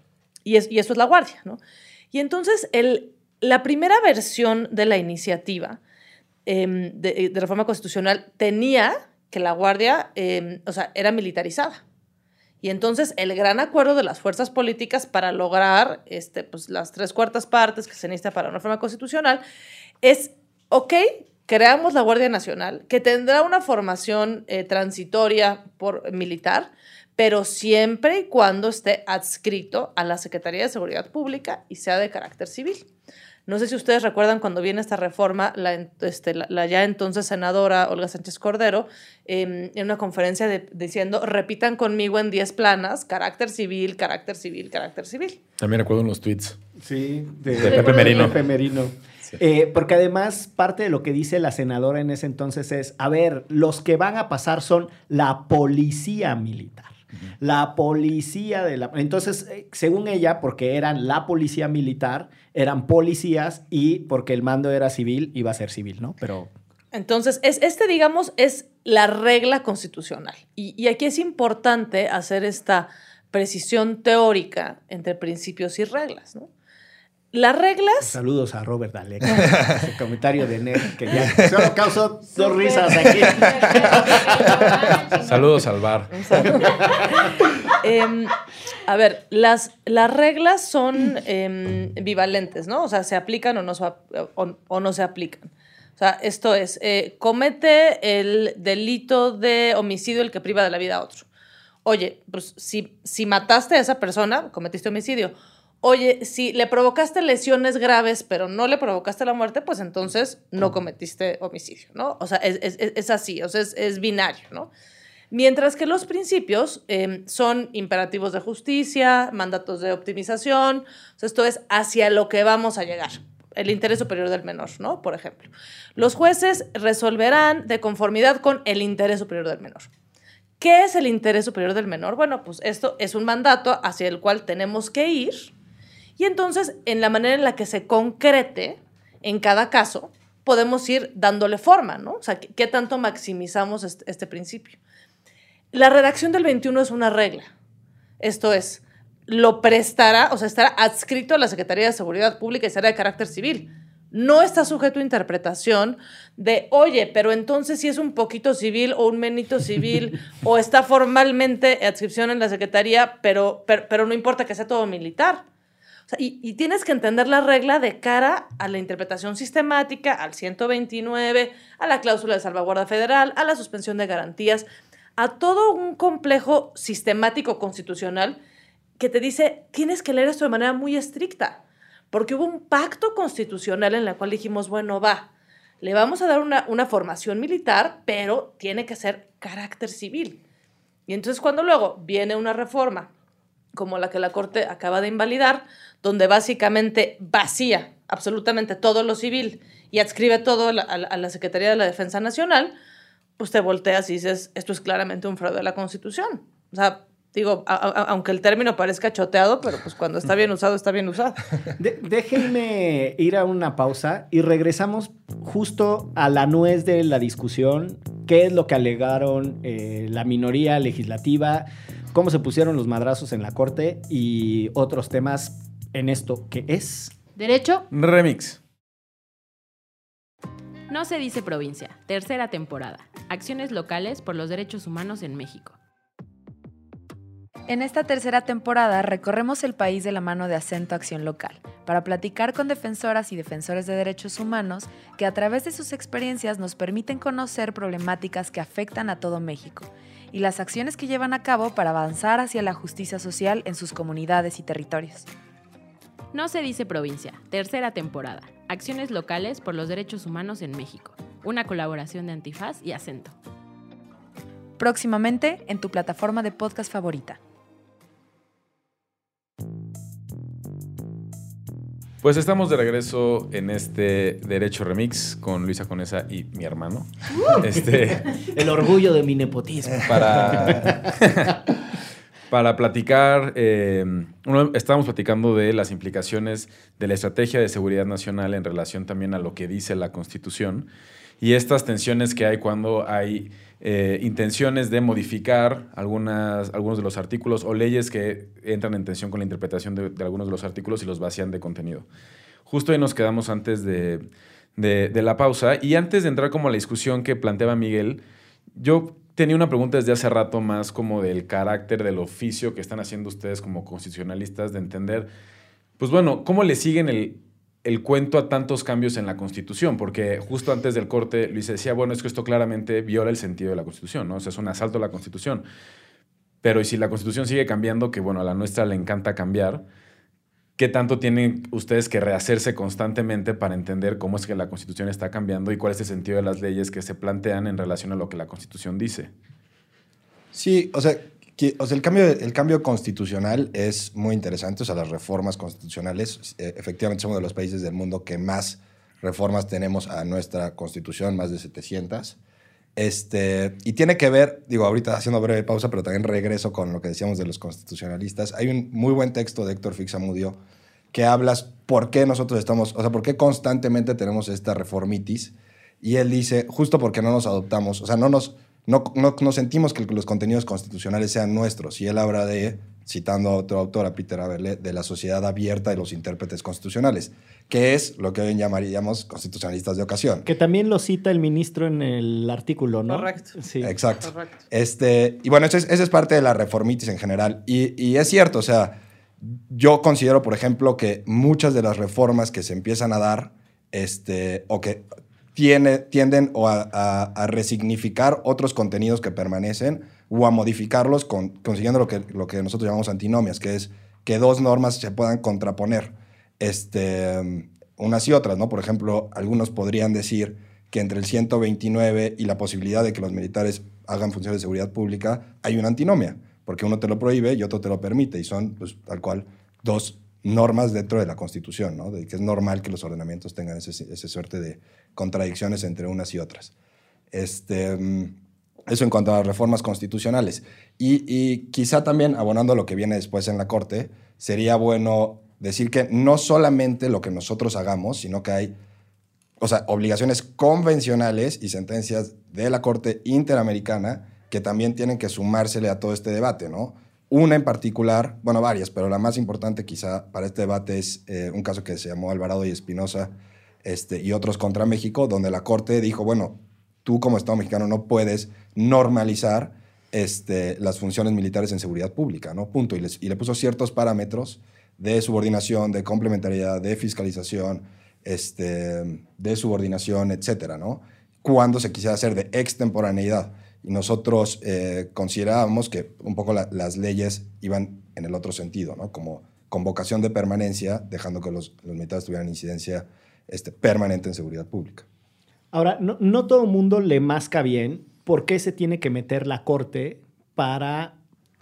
Y, es, y eso es la Guardia, ¿no? Y entonces el, la primera versión de la iniciativa eh, de, reforma constitucional tenía que la Guardia, eh, o sea, era militarizada. Y entonces el gran acuerdo de las fuerzas políticas para lograr este, pues, las tres cuartas partes que se necesita para una reforma constitucional es, ok, creamos la Guardia Nacional, que tendrá una formación eh, transitoria por militar, pero siempre y cuando esté adscrito a la Secretaría de Seguridad Pública y sea de carácter civil. No sé si ustedes recuerdan cuando viene esta reforma, la, este, la, la ya entonces senadora Olga Sánchez Cordero, eh, en una conferencia de, diciendo, repitan conmigo en 10 planas, carácter civil, carácter civil, carácter civil. También recuerdo en los tweets. Sí, de, de Pepe Merino. Pepe Merino. Sí. Eh, porque además parte de lo que dice la senadora en ese entonces es, a ver, los que van a pasar son la policía militar. La policía de la... Entonces, eh, según ella, porque eran la policía militar, eran policías y porque el mando era civil, iba a ser civil, ¿no? Pero... Entonces, es, este, digamos, es la regla constitucional. Y, y aquí es importante hacer esta precisión teórica entre principios y reglas, ¿no? Las reglas... Saludos a Robert Alec. Ese comentario de Ned que ya solo causó dos risas aquí. Saludos al bar. Em, a ver, las, las reglas son em, bivalentes, ¿no? O sea, se aplican o no, se o no se aplican. O sea, esto es, eh, comete el delito de homicidio el que priva de la vida a otro. Oye, pues si, si mataste a esa persona, cometiste homicidio. Oye, si le provocaste lesiones graves, pero no le provocaste la muerte, pues entonces no cometiste homicidio, ¿no? O sea, es, es- es- es así, o sea, es, es binario, ¿no? Mientras que los principios eh, son imperativos de justicia, mandatos de optimización, o sea, esto es hacia lo que vamos a llegar, el interés superior del menor, ¿no? Por ejemplo, los jueces resolverán de conformidad con el interés superior del menor. ¿Qué es el interés superior del menor? Bueno, pues esto es un mandato hacia el cual tenemos que ir y entonces en la manera en la que se concrete en cada caso, podemos ir dándole forma, ¿no? O sea, ¿qué, tanto maximizamos este, este principio? La redacción del 21 es una regla. Esto es, lo prestará, o sea, estará adscrito a la Secretaría de Seguridad Pública y será de carácter civil. No está sujeto a interpretación de, oye, pero entonces si es un poquito civil o un menito civil o está formalmente adscripción en la Secretaría, pero, pero, pero no importa que sea todo militar. Y tienes que entender la regla de cara a la interpretación sistemática, al 129, a la cláusula de salvaguarda federal, a la suspensión de garantías, a todo un complejo sistemático constitucional que te dice, tienes que leer esto de manera muy estricta, porque hubo un pacto constitucional en el cual dijimos, bueno, va, le vamos a dar una, una formación militar, pero tiene que ser carácter civil. Y entonces cuando luego viene una reforma como la que la Corte acaba de invalidar, donde básicamente vacía absolutamente todo lo civil y adscribe todo a la, Secretaría de la Defensa Nacional, pues te volteas y dices, esto es claramente un fraude a la Constitución. O sea, digo, aunque el término parezca choteado, pero pues cuando está bien usado, está bien usado. Déjenme ir a una pausa y regresamos justo a la nuez de la discusión. ¿Qué es lo que alegaron eh, la minoría legislativa? ¿Cómo se pusieron los madrazos en la corte? Y otros temas en esto que es. Derecho, Remix. No se dice provincia. Tercera temporada. Acciones locales por los derechos humanos en México. En esta tercera temporada recorremos el país de la mano de Acento Acción Local para platicar con defensoras y defensores de derechos humanos que a través de sus experiencias nos permiten conocer problemáticas que afectan a todo México y las acciones que llevan a cabo para avanzar hacia la justicia social en sus comunidades y territorios. No se dice provincia. Tercera temporada. Acciones locales por los derechos humanos en México. Una colaboración de Antifaz y Acento. Próximamente en tu plataforma de podcast favorita. Pues estamos de regreso en este Derecho Remix con Luisa Conesa y mi hermano. Este, El orgullo de mi nepotismo. para, para platicar, eh, uno- estábamos platicando de las implicaciones de la estrategia de seguridad nacional en relación también a lo que dice la Constitución y estas tensiones que hay cuando hay eh, intenciones de modificar algunos de los artículos o leyes que entran en tensión con la interpretación de, de algunos de los artículos y los vacían de contenido. Justo ahí nos quedamos antes de, de- de la pausa y antes de entrar como a la discusión que planteaba Miguel, yo tenía una pregunta desde hace rato más como del carácter del oficio que están haciendo ustedes como constitucionalistas de entender, pues bueno, ¿cómo le siguen el, el cuento a tantos cambios en la Constitución? Porque justo antes del corte Luis decía, bueno, es que esto claramente viola el sentido de la Constitución, ¿no? O sea, es un asalto a la Constitución. Pero y si la Constitución sigue cambiando, que bueno, a la nuestra le encanta cambiar, ¿qué tanto tienen ustedes que rehacerse constantemente para entender cómo es que la Constitución está cambiando y cuál es el sentido de las leyes que se plantean en relación a lo que la Constitución dice? Sí, o sea, o sea el, cambio, el cambio constitucional es muy interesante, o sea, las reformas constitucionales, eh, efectivamente somos de los países del mundo que más reformas tenemos a nuestra constitución, más de 700. Este, y tiene que ver, digo, ahorita haciendo breve pausa, pero también regreso con lo que decíamos de los constitucionalistas. Hay un muy buen texto de Héctor Fixamudio que hablas por qué nosotros estamos, o sea, por qué constantemente tenemos esta reformitis. Y él dice, justo porque no nos adoptamos, o sea, no nos, no, no, no sentimos que los contenidos constitucionales sean nuestros. Y él habla de, citando a otro autor, a Peter Aberle, de la sociedad abierta de los intérpretes constitucionales, que es lo que hoy llamaríamos constitucionalistas de ocasión. Que también lo cita el ministro en el artículo, ¿no? Correcto. Sí. Exacto. Correcto. Este, y bueno, esa es, es parte de la reformitis en general. Y, y es cierto, o sea, yo considero, por ejemplo, que muchas de las reformas que se empiezan a dar, este, o que tiene, tienden o a, a- resignificar otros contenidos que permanecen o a modificarlos con- consiguiendo lo que, lo que nosotros llamamos antinomias, que es que dos normas se puedan contraponer este, unas y otras, ¿no? Por ejemplo, algunos podrían decir que entre el 129 y la posibilidad de que los militares hagan funciones de seguridad pública hay una antinomia, porque uno te lo prohíbe y otro te lo permite, y son, pues, tal cual, dos normas dentro de la Constitución, ¿no? De que es normal que los ordenamientos tengan ese suerte de contradicciones entre unas y otras. Este, mm, eso en cuanto a las reformas constitucionales. Y, y quizá también, abonando a lo que viene después en la Corte, sería bueno decir que no solamente lo que nosotros hagamos, sino que hay o sea, obligaciones convencionales y sentencias de la Corte Interamericana que también tienen que sumársele a todo este debate, ¿no? Una en particular, bueno, varias, pero la más importante quizá para este debate es eh, un caso que se llamó Alvarado y Espinosa este, y otros contra México, donde la Corte dijo, bueno, tú como Estado mexicano no puedes normalizar este, las funciones militares en seguridad pública, ¿no? Punto. Y, les- y le puso ciertos parámetros de subordinación, de complementariedad, de fiscalización, este, de subordinación, etcétera, ¿no? Cuando se quisiera hacer de extemporaneidad. Y nosotros eh, considerábamos que un poco la- las leyes iban en el otro sentido, ¿no? Como convocación de permanencia, dejando que los, los militares tuvieran incidencia este, permanente en seguridad pública. Ahora, no, no todo el mundo le masca bien por qué se tiene que meter la corte para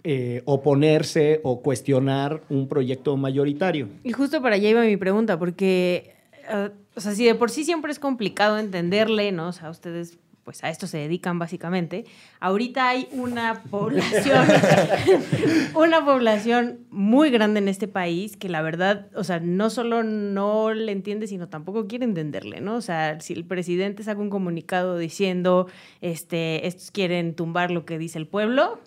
eh, oponerse o cuestionar un proyecto mayoritario. Y justo para allá iba mi pregunta, porque, eh, o sea, si de por sí siempre es complicado entenderle, ¿no? O sea, ustedes pues a esto se dedican básicamente. Ahorita hay una población, una población muy grande en este país que la verdad, o sea, no solo no le entiende, sino tampoco quiere entenderle, ¿no? O sea, si el presidente saca un comunicado diciendo, este, estos quieren tumbar lo que dice el pueblo,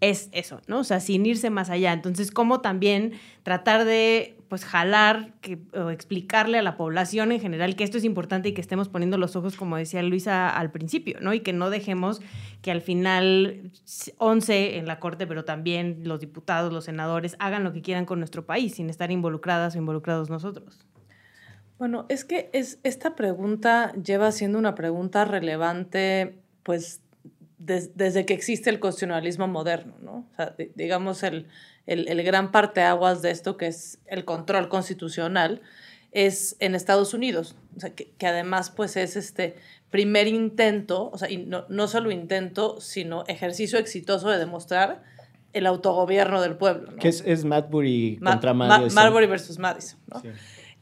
es eso, ¿no? O sea, sin irse más allá. Entonces, ¿cómo también tratar de, pues, jalar que, o explicarle a la población en general que esto es importante y que estemos poniendo los ojos, como decía Luisa al principio, ¿no? Y que no dejemos que al final 11 en la Corte, pero también los diputados, los senadores, hagan lo que quieran con nuestro país sin estar involucradas o involucrados nosotros. Bueno, es que es, esta pregunta lleva siendo una pregunta relevante, pues, des- desde que existe el constitucionalismo moderno, ¿no? O sea, di- digamos, el, el, el gran parteaguas de esto, que es el control constitucional, es en Estados Unidos, o sea, que, que además, pues, es este primer intento, o sea, y no, no solo intento, sino ejercicio exitoso de demostrar el autogobierno del pueblo, ¿no? Que es, es Madbury Ma- contra Ma- Madison. Marbury versus Madison. ¿no? Sí.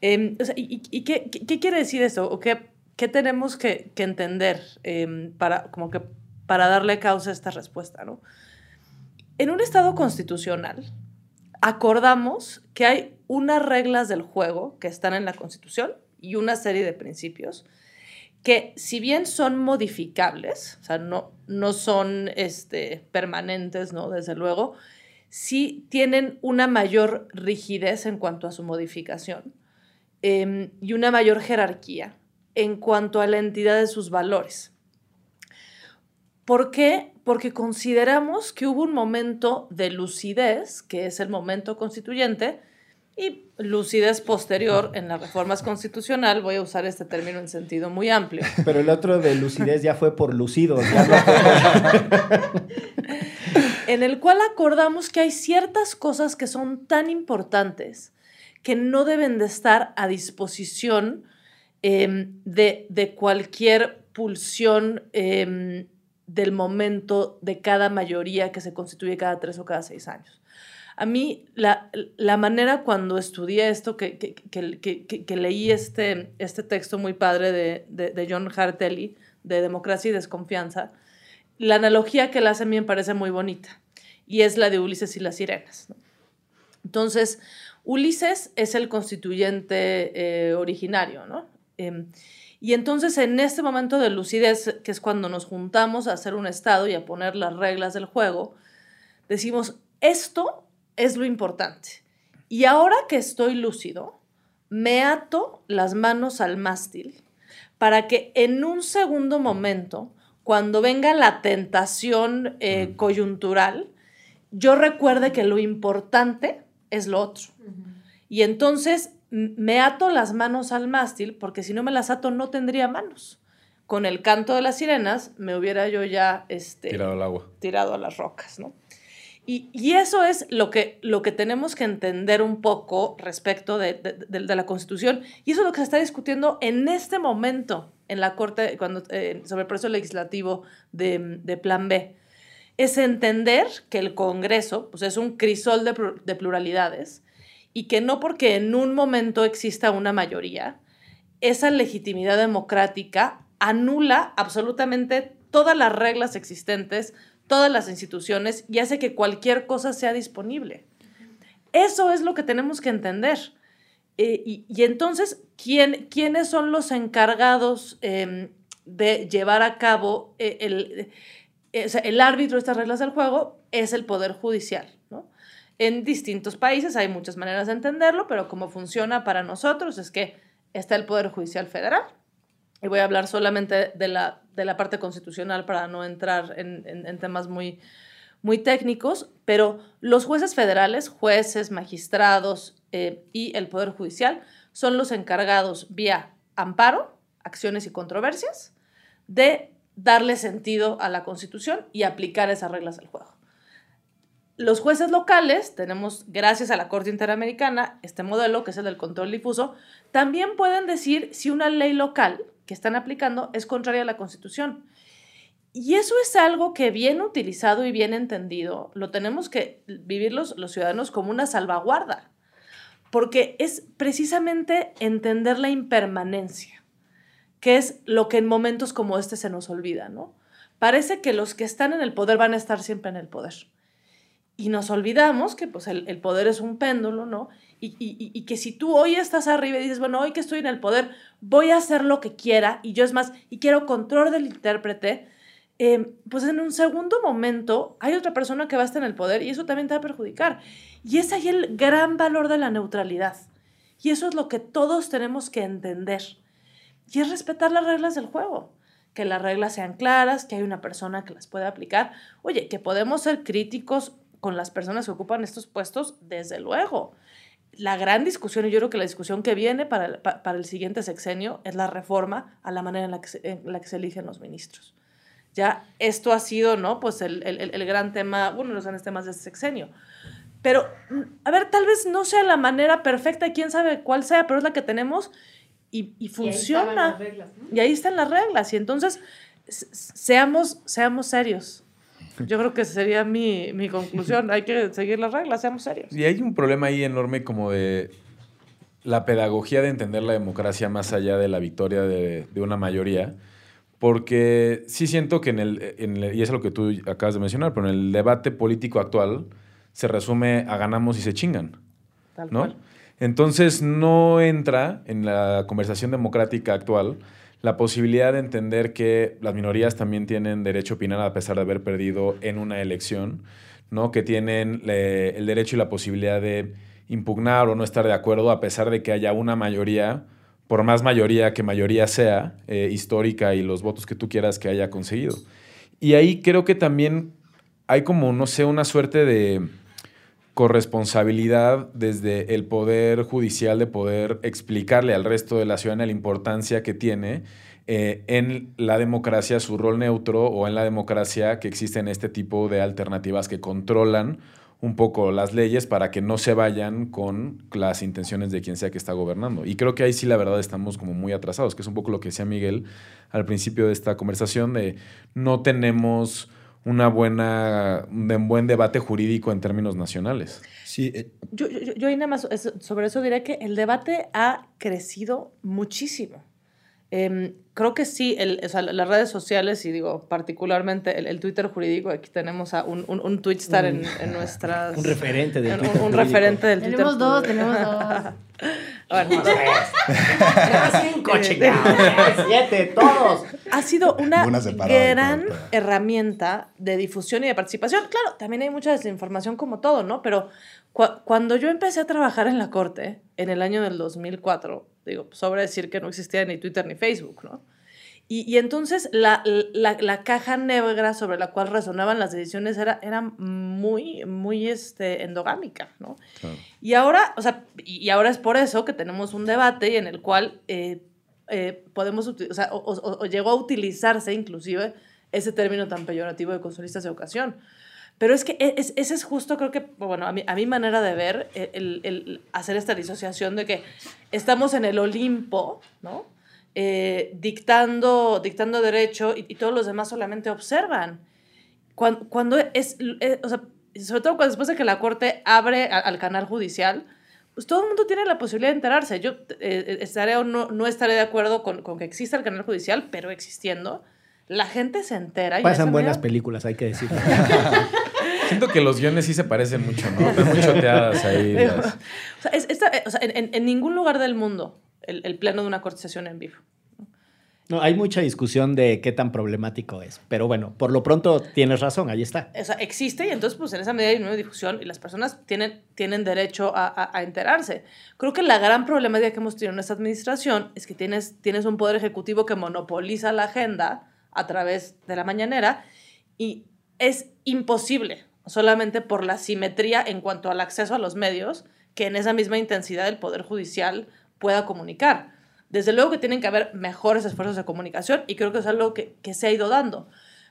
Eh, o sea, ¿Y, y- y qué, qué- qué quiere decir esto? ¿O qué, qué tenemos que, que entender eh, para, como que, para darle causa a esta respuesta? ¿no? En un Estado constitucional, acordamos que hay unas reglas del juego que están en la Constitución y una serie de principios que si bien son modificables, o sea, no, no son este, permanentes, ¿no? Desde luego, sí tienen una mayor rigidez en cuanto a su modificación eh, y una mayor jerarquía en cuanto a la entidad de sus valores. ¿Por qué? Porque consideramos que hubo un momento de lucidez, que es el momento constituyente, y lucidez posterior en las reformas constitucional, voy a usar este término en sentido muy amplio. Pero el otro de lucidez ya fue por lucido. ya no fue- en el cual acordamos que hay ciertas cosas que son tan importantes que no deben de estar a disposición eh, de, de cualquier pulsión eh, del momento de cada mayoría que se constituye cada tres o cada seis años. A mí, la, la manera cuando estudié esto, que, que, que, que, leí este, este texto muy padre de, de, John Hartelly, de Democracia y Desconfianza, la analogía que él hace me parece muy bonita, y es la de Ulises y las sirenas. Entonces, Ulises es el constituyente eh, originario, ¿no? Em, y entonces en este momento de lucidez, que es cuando nos juntamos a hacer un estado y a poner las reglas del juego, decimos, esto es lo importante. Y ahora que estoy lúcido, me ato las manos al mástil para que en un segundo momento, cuando venga la tentación eh, coyuntural, yo recuerde que lo importante es lo otro. Y entonces me ato las manos al mástil, porque si no me las ato no tendría manos. Con el canto de las sirenas me hubiera yo ya este, tirado al agua. Tirado a las rocas, ¿no? Y, eso es lo que, lo que tenemos que entender un poco respecto de, la Constitución. Y eso es lo que se está discutiendo en este momento en la Corte cuando, eh, sobre el proceso legislativo de, Plan B. Es entender que el Congreso pues, es un crisol de, pluralidades y que no porque en un momento exista una mayoría, esa legitimidad democrática anula absolutamente todas las reglas existentes todas las instituciones y hace que cualquier cosa sea disponible. Eso es lo que tenemos que entender. Eh, y, entonces, ¿quién, ¿quiénes son los encargados em, de llevar a cabo eh, el, eh, el árbitro de estas reglas del juego? Es el Poder Judicial. En distintos países hay muchas maneras de entenderlo, pero como funciona para nosotros es que está el Poder Judicial Federal, y voy a hablar solamente de la, de la parte constitucional para no entrar en, en, temas muy, muy técnicos, pero los jueces federales, jueces, magistrados eh, y el Poder Judicial son los encargados vía amparo, acciones y controversias de darle sentido a la Constitución y aplicar esas reglas del juego. Los jueces locales, tenemos, gracias a la Corte Interamericana, este modelo, que es el del control difuso, también pueden decir si una ley local que están aplicando es contraria a la Constitución. Y eso es algo que bien utilizado y bien entendido, lo tenemos que vivir los, los ciudadanos como una salvaguarda, porque es precisamente entender la impermanencia, que es lo que en momentos como este se nos olvida, ¿no? Parece que los que están en el poder van a estar siempre en el poder. Y nos olvidamos que pues, el, el poder es un péndulo, ¿no? y, que si tú hoy estás arriba y dices, bueno, hoy que estoy en el poder, voy a hacer lo que quiera y yo es más, y quiero control del intérprete, em, pues en un segundo momento hay otra persona que va a estar en el poder y eso también te va a perjudicar. Y es ahí el gran valor de la neutralidad. Y eso es lo que todos tenemos que entender. Y es respetar las reglas del juego. Que las reglas sean claras, que hay una persona que las puede aplicar. Oye, que podemos ser críticos con las personas que ocupan estos puestos, desde luego la gran discusión, y yo creo que la discusión que viene para el, para el siguiente sexenio es la reforma a la manera en la que se, en la que se eligen los ministros. Ya esto ha sido, ¿no? Pues el, el, el gran tema, uno de los grandes temas de este sexenio. Pero, mm, a ver, tal vez no sea la manera perfecta, quién sabe cuál sea, pero es la que tenemos y, y funciona. Y ahí, reglas, y ahí están las reglas. Y entonces, seamos, seamos serios. Yo creo que sería mi, mi conclusión. Hay que seguir las reglas, seamos serios. Y hay un problema ahí enorme como de la pedagogía de entender la democracia más allá de la victoria de, de una mayoría. Porque sí siento que en el, en el, y es lo que tú acabas de mencionar, pero en el debate político actual se resume a ganamos y se chingan. Tal ¿no? Cual. Entonces no entra en la conversación democrática actual la posibilidad de entender que las minorías también tienen derecho a opinar a pesar de haber perdido en una elección, ¿no? que tienen el derecho y la posibilidad de impugnar o no estar de acuerdo a pesar de que haya una mayoría, por más mayoría que mayoría sea, eh, histórica y los votos que tú quieras que haya conseguido. Y ahí creo que también hay como, no sé, una suerte de corresponsabilidad desde el poder judicial de poder explicarle al resto de la ciudadanía la importancia que tiene eh, en la democracia, su rol neutro o en la democracia que existen este tipo de alternativas que controlan un poco las leyes para que no se vayan con las intenciones de quien sea que está gobernando. Y creo que ahí sí la verdad estamos como muy atrasados, que es un poco lo que decía Miguel al principio de esta conversación, de no tenemos una buena, un buen debate jurídico en términos nacionales. Sí. Eh, yo, yo, yo nada más sobre eso diré que el debate ha crecido muchísimo. Em, creo que sí, el, o sea, las redes sociales y digo, particularmente el, el Twitter jurídico, aquí tenemos a un, un, un Twitstar en, en nuestras... Un referente del un, Twitter un jurídico. referente del Twitter Tenemos dos, tenemos dos. Bueno, Cinco, chingados. Siete, todos. ha sido una gran herramienta de difusión y de participación. Claro, también hay mucha desinformación como todo, ¿no? Pero cua- cuando yo empecé a trabajar en la corte, en el año del 2004, digo, sobra decir que no existía ni Twitter ni Facebook, ¿no? Y, y entonces la, la, la caja negra sobre la cual resonaban las decisiones era, era muy, muy este, endogámica, ¿no? Y ahora, o sea, y ahora es por eso que tenemos un debate en el cual eh, eh, podemos, o, sea, o, o- o llegó a utilizarse inclusive ese término tan peyorativo de consulistas de educación. Pero es que e- es- ese es justo, creo que, bueno, a mi, a mi manera de ver, eh, el, el hacer esta disociación de que estamos en el Olimpo, ¿no? Eh, dictando, dictando derecho y, y todos los demás solamente observan. Cuando, cuando es, eh, o sea, sobre todo cuando después de que la Corte abre a- al canal judicial, pues todo el mundo tiene la posibilidad de enterarse. Yo eh, estaré o no, no estaré de acuerdo con, con que exista el canal judicial, pero existiendo, la gente se entera. y Pasan buenas películas, hay que decirlo. Siento que los guiones sí se parecen mucho, ¿no? Están muy choteadas ahí. Las- o sea, es- esta- o sea, en, ningún lugar del mundo el, el pleno de una corte sesión en vivo. No, hay mucha discusión de qué tan problemático es. Pero bueno, por lo pronto tienes razón, ahí está. O sea, existe y entonces pues en esa medida hay una difusión y las personas tienen, tienen derecho a, a- a enterarse. Creo que la gran problemática que hemos tenido en esta administración es que tienes, tienes un poder ejecutivo que monopoliza la agenda a través de la mañanera y es imposible, solamente por la simetría en cuanto al acceso a los medios, que en esa misma intensidad el Poder Judicial pueda comunicar. Desde luego que tienen que haber mejores esfuerzos de comunicación y creo que es algo que, se ha ido dando.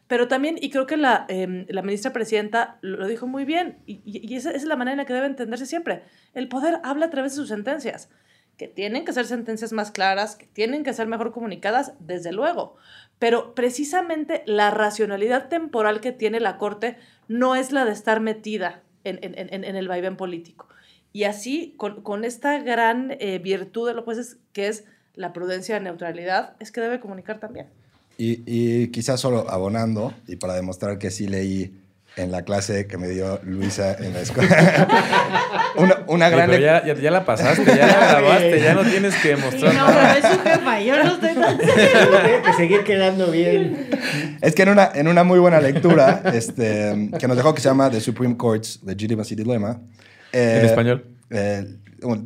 Pero también, y creo que la, eh, la ministra presidenta lo dijo muy bien, y, esa es la manera en la que debe entenderse siempre. El poder habla a través de sus sentencias, que tienen que ser sentencias más claras, que tienen que ser mejor comunicadas, desde luego. Pero precisamente la racionalidad temporal que tiene la Corte no es la de estar metida en, en- en- en el vaivén político. Y así, con, con esta gran eh, virtud de lo pues es, que es la prudencia de neutralidad, es que debe comunicar también. Y, y quizás solo abonando, y para demostrar que sí leí en la clase que me dio Luisa en la escuela, una, gran... pero ya, ya, ya la pasaste, ya la grabaste, ya no tienes que Sí, mostrar no, nada. pero es su jefa, yo no estoy tan Tiene que seguir quedando bien. Es que en una, en una muy buena lectura este, que nos dejó que se llama The Supreme Court's Legitimacy Dilemma. eh, En español. Eh,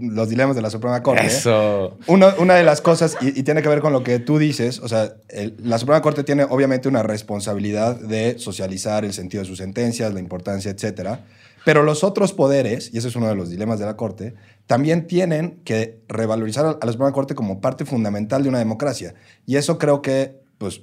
los dilemas de la Suprema Corte. Eso. Uno- una de las cosas, y, y tiene que ver con lo que tú dices, o sea, el- la Suprema Corte tiene obviamente una responsabilidad de socializar el sentido de sus sentencias, la importancia, etcétera. Pero los otros poderes, y ese es uno de los dilemas de la Corte, también tienen que revalorizar a a la Suprema Corte como parte fundamental de una democracia. Y eso creo que, pues,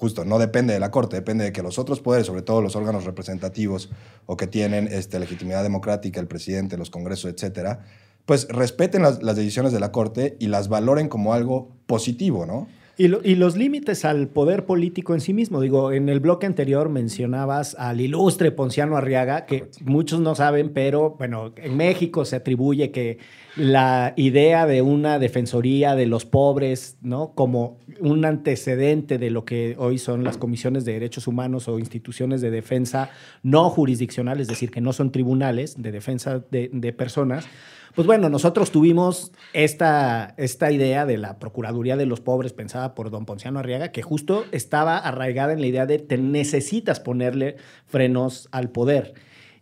justo, no depende de la Corte, depende de que los otros poderes, sobre todo los órganos representativos o que tienen este, legitimidad democrática, el presidente, los congresos, etcétera, pues respeten las, las decisiones de la Corte y las valoren como algo positivo, ¿no? Y, lo- y los límites al poder político en sí mismo. Digo, en el bloque anterior mencionabas al ilustre Ponciano Arriaga, que muchos no saben, pero bueno, en México se atribuye que la idea de una defensoría de los pobres, ¿no? Como un antecedente de lo que hoy son las comisiones de derechos humanos o instituciones de defensa no jurisdiccionales, es decir, que no son tribunales de defensa de, de personas. Pues bueno, nosotros tuvimos esta, esta idea de la Procuraduría de los Pobres pensada por don Ponciano Arriaga, que justo estaba arraigada en la idea de te necesitas ponerle frenos al poder.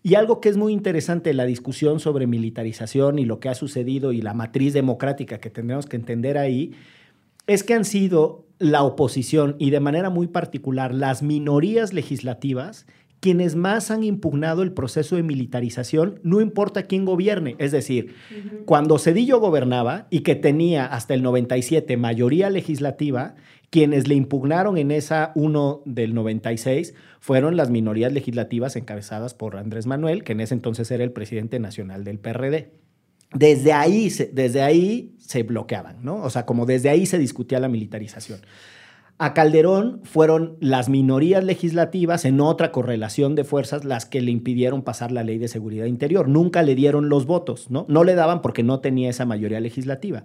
Y algo que es muy interesante, la discusión sobre militarización y lo que ha sucedido y la matriz democrática que tendremos que entender ahí, es que han sido la oposición y de manera muy particular las minorías legislativas quienes más han impugnado el proceso de militarización, no importa quién gobierne. Es decir, cuando Cedillo gobernaba y que tenía hasta el 97 mayoría legislativa, quienes le impugnaron en esa 1 del 96 fueron las minorías legislativas encabezadas por Andrés Manuel, que en ese entonces era el presidente nacional del PRD. Desde ahí, se, desde ahí se bloqueaban, ¿no? O sea, como desde ahí se discutía la militarización. A Calderón fueron las minorías legislativas en otra correlación de fuerzas las que le impidieron pasar la ley de seguridad interior. Nunca le dieron los votos, ¿no? No le daban porque no tenía esa mayoría legislativa.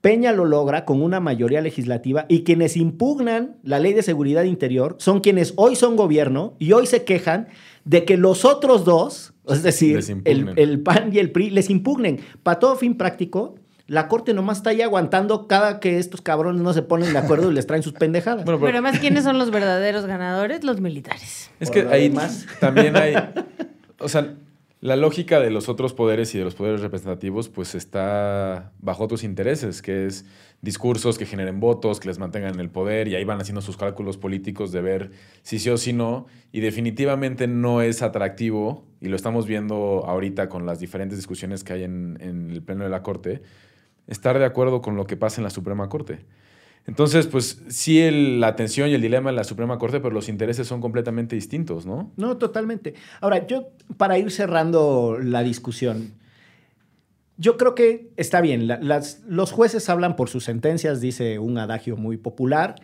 Peña lo logra con una mayoría legislativa y quienes impugnan la ley de seguridad interior son quienes hoy son gobierno y hoy se quejan de que los otros dos, es decir, el PAN y el PRI, les impugnen. Para todo fin práctico, la Corte nomás está ahí aguantando cada que estos cabrones no se ponen de acuerdo y les traen sus pendejadas. Bueno, Pero pero además, ¿quiénes son los verdaderos ganadores? Los militares. es que ahí demás. también hay. O sea, la lógica de los otros poderes y de los poderes representativos, pues está bajo otros intereses, que es discursos que generen votos, que les mantengan en el poder, y ahí van haciendo sus cálculos políticos de ver si sí o si no. Y definitivamente no es atractivo, y lo estamos viendo ahorita con las diferentes discusiones que hay en, en el Pleno de la Corte, estar de acuerdo con lo que pasa en la Suprema Corte. Entonces, pues sí, la atención y el dilema en la Suprema Corte, pero los intereses son completamente distintos, ¿no? No, totalmente. Ahora, yo, para ir cerrando la discusión, yo creo que está bien. los jueces hablan por sus sentencias, dice un adagio muy popular,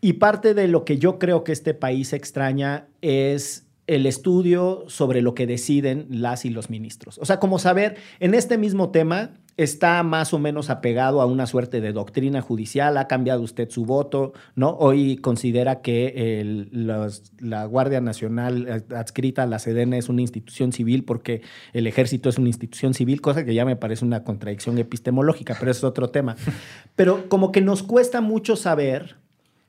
y parte de lo que yo creo que este país extraña es el estudio sobre lo que deciden las y los ministros. O sea, como saber, en este mismo tema está más o menos apegado a una suerte de doctrina judicial, ha cambiado usted su voto, ¿no? Hoy considera que el- los- la Guardia Nacional adscrita a la Sedena es una institución civil porque el ejército es una institución civil, cosa que ya me parece una contradicción epistemológica, pero es otro tema. Pero como que nos cuesta mucho saber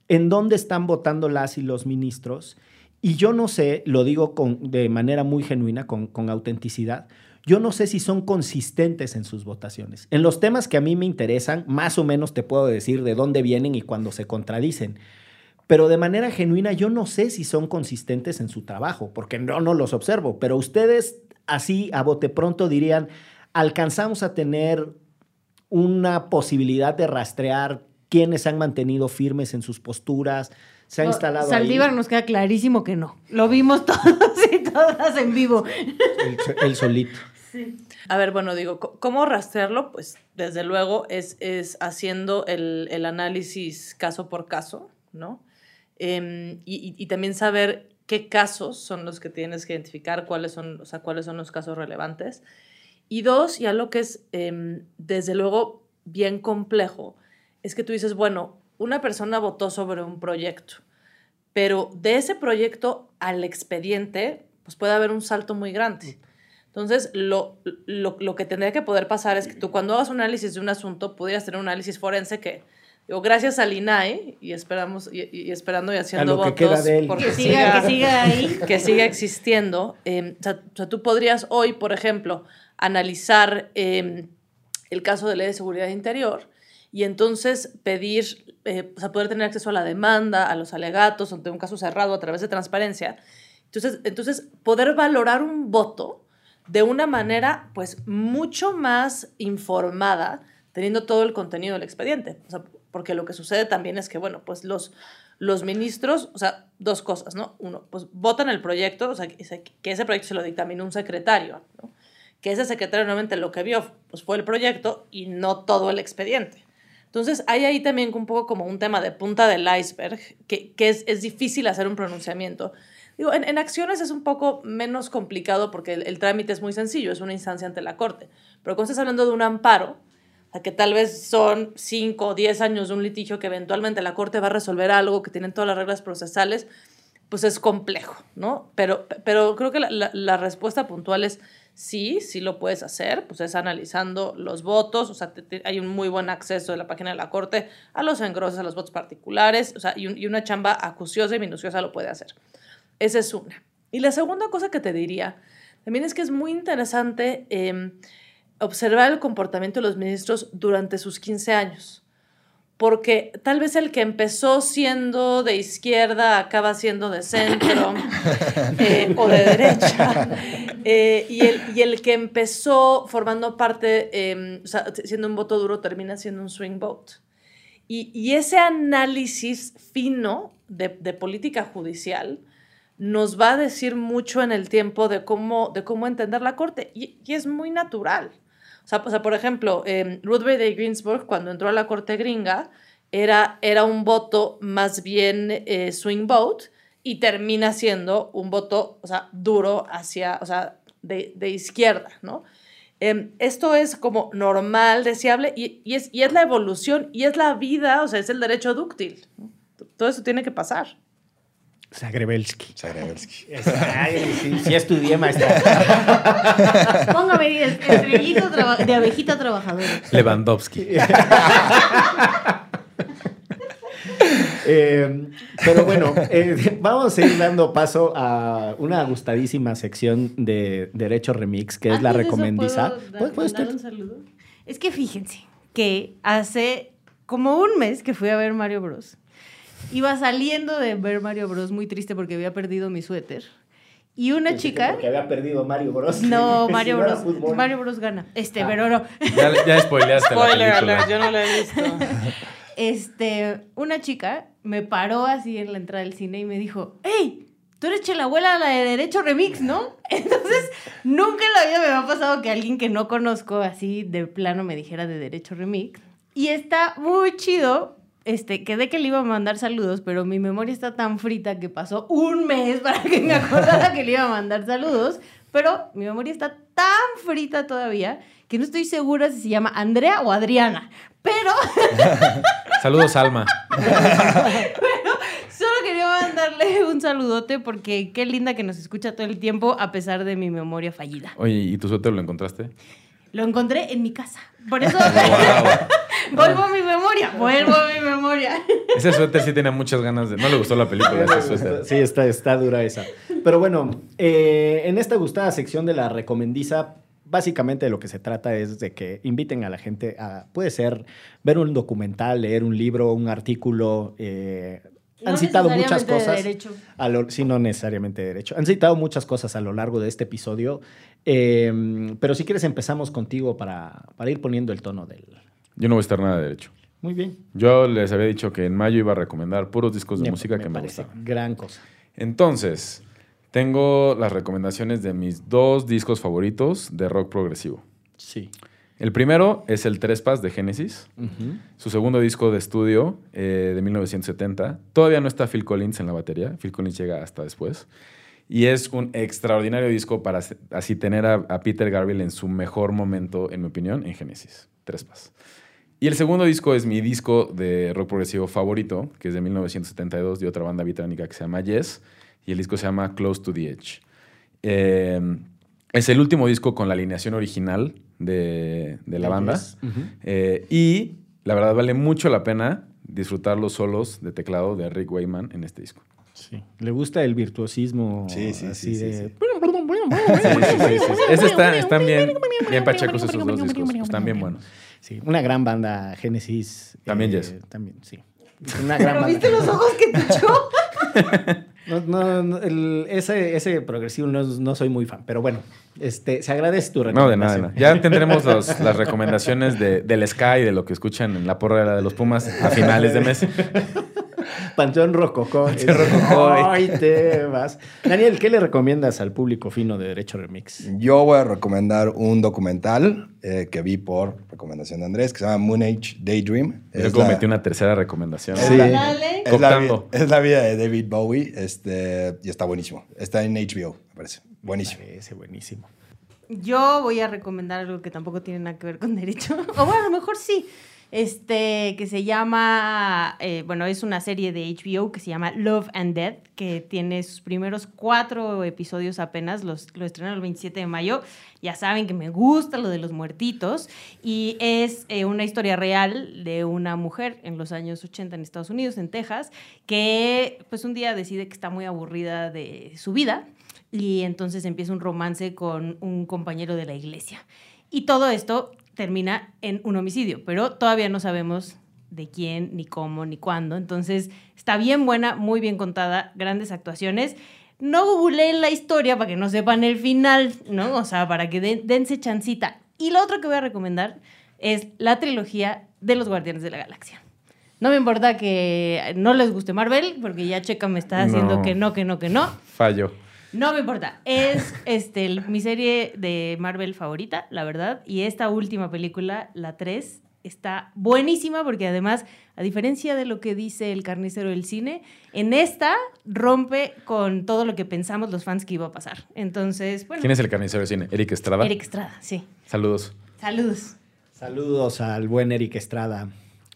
en dónde están votando las y los ministros. Y yo no sé, lo digo con, de manera muy genuina, con, con autenticidad, yo no sé si son consistentes en sus votaciones. En los temas que a mí me interesan, más o menos te puedo decir de dónde vienen y cuándo se contradicen. Pero de manera genuina yo no sé si son consistentes en su trabajo, porque no, no los observo. Pero ustedes así a bote pronto dirían, alcanzamos a tener una posibilidad de rastrear quiénes han mantenido firmes en sus posturas, se ha No, instalado Saldívar ahí nos queda clarísimo que no. Lo vimos todos y todas en vivo. el, el solito. A ver, bueno, digo, ¿cómo rastrearlo? Pues desde luego es, es haciendo el, el análisis caso por caso, ¿no? Em, y, también saber qué casos son los que tienes que identificar, cuáles son, o sea, cuáles son los casos relevantes. Y dos, ya lo que es em, desde luego bien complejo, es que tú dices, bueno, una persona votó sobre un proyecto, pero de ese proyecto al expediente, pues puede haber un salto muy grande. Entonces, lo, lo, lo que tendría que poder pasar es que tú cuando hagas un análisis de un asunto, pudieras tener un análisis forense que, digo, gracias al INAE, y, esperamos, y, y esperando y haciendo lo que votos, queda de él. porque Que siga, que siga ahí. que siga existiendo. eh, o, sea, o sea, tú podrías hoy, por ejemplo, analizar eh, el caso de ley de seguridad interior y entonces pedir, eh, o sea, poder tener acceso a la demanda, a los alegatos, ante un caso cerrado a través de transparencia. Entonces, entonces poder valorar un voto de una manera, pues, mucho más informada, teniendo todo el contenido del expediente. O sea, porque lo que sucede también es que, bueno, pues los, los ministros, o sea, dos cosas, ¿no? Uno, pues votan el proyecto, o sea, que ese, proyecto se lo dictaminó un secretario, ¿no? Que ese secretario normalmente lo que vio pues, fue el proyecto y no todo el expediente. Entonces, hay ahí también un poco como un tema de punta del iceberg, que, que es, es difícil hacer un pronunciamiento. Digo, en, en acciones es un poco menos complicado porque el, el trámite es muy sencillo, es una instancia ante la Corte. Pero cuando estás hablando de un amparo, o sea, que tal vez son 5 o 10 años de un litigio que eventualmente la Corte va a resolver algo, que tienen todas las reglas procesales, pues es complejo, ¿no? Pero, pero creo que la, la- la respuesta puntual es sí, sí lo puedes hacer, pues es analizando los votos, o sea, te- te- hay un muy buen acceso de la página de la Corte a los engroses, a los votos particulares, o sea, y, un- y una chamba acuciosa y minuciosa lo puede hacer. Esa es una. Y la segunda cosa que te diría también es que es muy interesante eh, observar el comportamiento de los ministros durante sus 15 años. Porque tal vez el que empezó siendo de izquierda acaba siendo de centro eh, o de derecha. Eh, y, el, y el que empezó formando parte, eh, o sea, siendo un voto duro, termina siendo un swing vote. Y, y ese análisis fino de, de política judicial nos va a decir mucho en el tiempo de cómo, de cómo entender la corte. Y, es muy natural. O sea, por ejemplo, eh, Ruth Bader Ginsburg, cuando entró a la corte gringa, era, era un voto más bien eh, swing vote y termina siendo un voto, o sea, duro hacia, o sea, de, de izquierda, ¿no? em, esto es como normal, deseable, y, es, y es la evolución, y es la vida, o sea, es el derecho dúctil. Todo eso tiene que pasar. Zagrebelsky. Zagrebelsky. Sí, sí estudié, maestra. Póngame el estrellito de abejita trabajadora. Lewandowski. Eh, pero bueno, eh, vamos a ir dando paso a una gustadísima sección de Derecho Remix, que es la Antes de eso, recomendiza. ¿puedo dar- ¿Puede- puede mandar usted? un saludo? Es que fíjense que hace como un mes que fui a ver Mario Bros. Iba saliendo de ver Mario Bros muy triste porque había perdido mi suéter. Y una chica... Porque había perdido Mario Bros. No, Mario Bros. Mario Bros gana. Este, Ah. pero no. Ya, ya spoileaste la Spoiler alert, yo no lo he visto. Este, una chica me paró así en la entrada del cine y me dijo, ¡Hey! Tú eres Chelabuela, la de Derecho Remix, ¿no? Entonces, nunca en la vida me ha pasado que alguien que no conozco así de plano me dijera de Derecho Remix. Y está muy chido. Este, quedé que le iba a mandar saludos, pero mi memoria está tan frita que pasó un mes para que me acordara que le iba a mandar saludos. Pero mi memoria está tan frita todavía que no estoy segura si se llama Andrea o Adriana. Pero Saludos, Alma. Solo quería mandarle un saludote porque qué linda que nos escucha todo el tiempo a pesar de mi memoria fallida. Oye, ¿y tu suéter lo encontraste? Lo encontré en mi casa. Por eso Wow. vuelvo a mi memoria, vuelvo a mi memoria. Ese suéter sí tenía muchas ganas de. No le gustó la película, ese suéter. Sí, está, está dura esa. Pero bueno, eh, en esta gustada sección de la recomendiza, básicamente de lo que se trata es de que inviten a la gente a, puede ser, ver un documental, leer un libro, un artículo. eh, han No citado muchas de cosas. derecho. A lo- sí, no necesariamente de derecho. Han citado muchas cosas a lo largo de este episodio. eh, pero si quieres empezamos contigo para, para ir poniendo el tono del... Yo no voy a estar nada de derecho. Muy bien. Yo les había dicho que en mayo iba a recomendar puros discos de música que me gustaban. Gran cosa. Entonces, tengo las recomendaciones de mis dos discos favoritos de rock progresivo. Sí. El primero es el Trespas de Genesis, su segundo disco de estudio eh, de 1970. Todavía no está Phil Collins en la batería, Phil Collins llega hasta después. Y es un extraordinario disco para así tener a, a Peter Gabriel en su mejor momento, en mi opinión, en Genesis, Trespas. Y el segundo disco es mi disco de rock progresivo favorito, que es de 1972, de otra banda británica que se llama Yes, y el disco se llama Close to the Edge. Eh, es el último disco con la alineación original de, de la banda. Yes. Ujú. Eh, y la verdad vale mucho la pena disfrutar los solos de teclado de Rick Wayman en este disco. Sí. ¿Le gusta el virtuosismo? Sí, sí, así sí, sí, de... sí. Sí, sí, sí, sí. Ese está- están bien, bien pachecos esos dos discos. Están bien buenos. Sí, una gran banda, Génesis. También eh, Yes. También, sí. Una gran ¿Pero banda. viste los ojos que te echó? No, no, no, el- ese, ese progresivo no, no soy muy fan, pero bueno, este, se agradece tu No, de nada, de recomendación. nada. Ya tendremos los- las recomendaciones de, del Sky, de lo que escuchan en la porra de los Pumas a finales de mes. Panteón Rococó. Panteón Rococó. Ay, te vas. Daniel, ¿qué le recomiendas al público fino de Derecho Remix? Yo voy a recomendar un documental eh, que vi por recomendación de Andrés que se llama Moon Age Daydream. Yo Es como la- metí una tercera recomendación. es la- Dale. es la, vi- Cooptando. es la vida de David Bowie este, y está buenísimo. Está en HBO, me parece. Buenísimo. Parece buenísimo. Yo voy a recomendar algo que tampoco tiene nada que ver con derecho. O bueno, a lo mejor sí. Este, que se llama, eh, bueno, es una serie de HBO que se llama Love and Death, que tiene sus primeros cuatro episodios apenas, los, lo estrenaron el 27 de mayo. Ya saben que me gusta lo de los muertitos. Y es eh, una historia real de una mujer en los años 80 en Estados Unidos, en Texas, que pues un día decide que está muy aburrida de su vida y entonces empieza un romance con un compañero de la iglesia. Y todo esto termina en un homicidio, pero todavía no sabemos de quién, ni cómo, ni cuándo. Entonces está bien buena, muy bien contada, grandes actuaciones. No googleen la historia para que no sepan el final, ¿no? O sea, para que den- dense chancita. Y lo otro que voy a recomendar es la trilogía de los Guardianes de la Galaxia. No me importa que no les guste Marvel, porque ya Checa me está haciendo No. que no, que no, que no. Fallo. No me importa. Es este, el- mi serie de Marvel favorita, la verdad. Y esta última película, la 3, está buenísima porque además, a diferencia de lo que dice el carnicero del cine, en esta rompe con todo lo que pensamos los fans que iba a pasar. Entonces, bueno. ¿Quién es el carnicero del cine? Eric Estrada. Eric Estrada, sí. Saludos. Saludos. Saludos al buen Eric Estrada.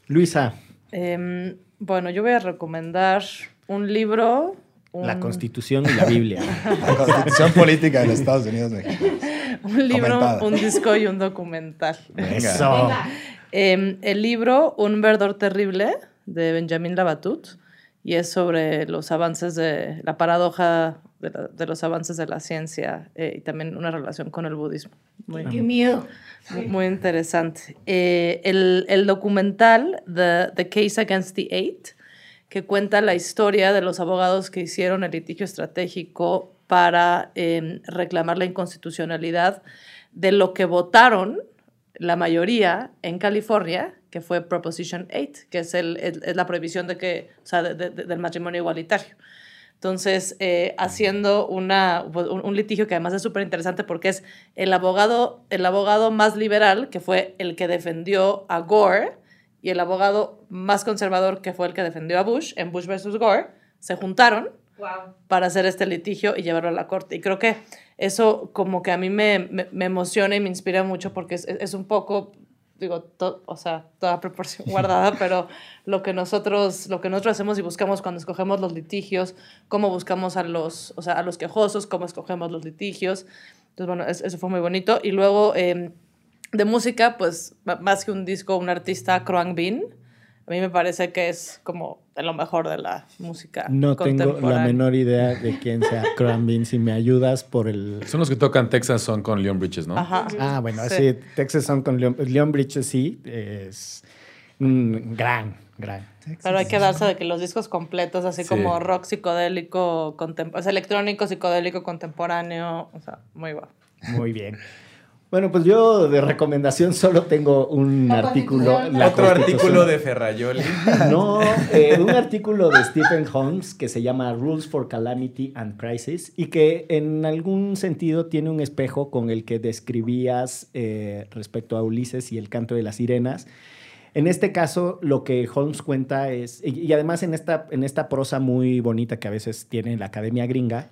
Luisa, Em, bueno, yo voy a recomendar un libro. Un- la Constitución y la Biblia. La constitución política de los Estados Unidos mexicanos. un libro, Comentada. un disco y un documental. Eso. Em, el libro Un verdor terrible de Benjamin Labatut y es sobre los avances de la paradoja de, la- de los avances de la ciencia eh, y también una relación con el budismo. Muy, Qué miedo. muy- muy interesante. Eh, el, el documental The, The Case Against the Eight, que cuenta la historia de los abogados que hicieron el litigio estratégico para em, reclamar la inconstitucionalidad de lo que votaron la mayoría en California, que fue Proposition 8, que es, el, es, la prohibición de que, o sea, de- de- de- del matrimonio igualitario. Entonces, eh, haciendo una, un, un litigio que además es súper interesante porque es el abogado, el abogado más liberal, que fue el que defendió a Gore, y el abogado más conservador, que fue el que defendió a Bush, en Bush versus Gore, se juntaron para hacer este litigio y llevarlo a la corte. Y creo que eso como que a mí me, me, me emociona y me inspira mucho porque es, es un poco, digo, to- o sea, toda proporción guardada, pero lo que, nosotros, lo que nosotros hacemos y buscamos cuando escogemos los litigios, cómo buscamos a los, o sea, a los quejosos, cómo escogemos los litigios. Entonces, bueno, es- eso fue muy bonito. Y luego, eh, de música, pues, más que un disco, un artista, Kroang Bin. A mí me parece que es como de lo mejor de la música No tengo la menor idea de quién sea Crambin. Si me ayudas por el. Son los que tocan Texas son con Leon Bridges, ¿no? Ajá. Ah, bueno, Sí. sí, Texas Son con Leon, Leon Bridges, sí, es un gran, gran. Pero hay que darse de que los discos completos, así Sí. como rock psicodélico, o sea, electrónico, psicodélico, contemporáneo, o sea, muy guapo. Muy bien. Bueno, pues yo de recomendación solo tengo un artículo. la Otro artículo de Ferrayoli. No, eh, un artículo de Stephen Holmes que se llama Rules for Calamity and Crisis y que en algún sentido tiene un espejo con el que describías eh, respecto a Ulises y el canto de las sirenas. En este caso, lo que Holmes cuenta es, y, y además en esta, en esta prosa muy bonita que a veces tiene la academia gringa,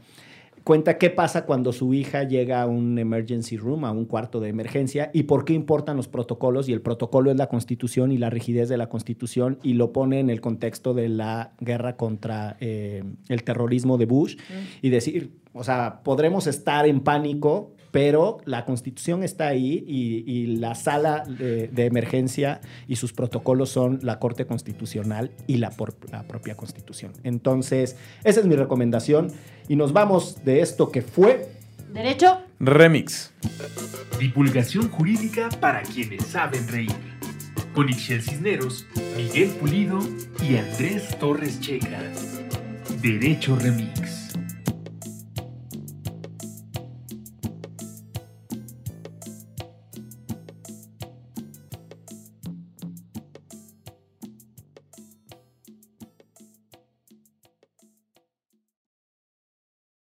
cuenta qué pasa cuando su hija llega a un emergency room, a un cuarto de emergencia, y por qué importan los protocolos. Y el protocolo es la constitución y la rigidez de la constitución, y lo pone en el contexto de la guerra contra eh, el terrorismo de Bush, y decir, o sea, podremos estar en pánico, pero la constitución está ahí y, y la sala de, de emergencia y sus protocolos son la Corte Constitucional y la, por- la propia constitución. Entonces, esa es mi recomendación y nos vamos de esto que fue Derecho. Remix. Divulgación jurídica para quienes saben reír. Con Ixel Cisneros, Miguel Pulido y Andrés Torres Checa. Derecho Remix.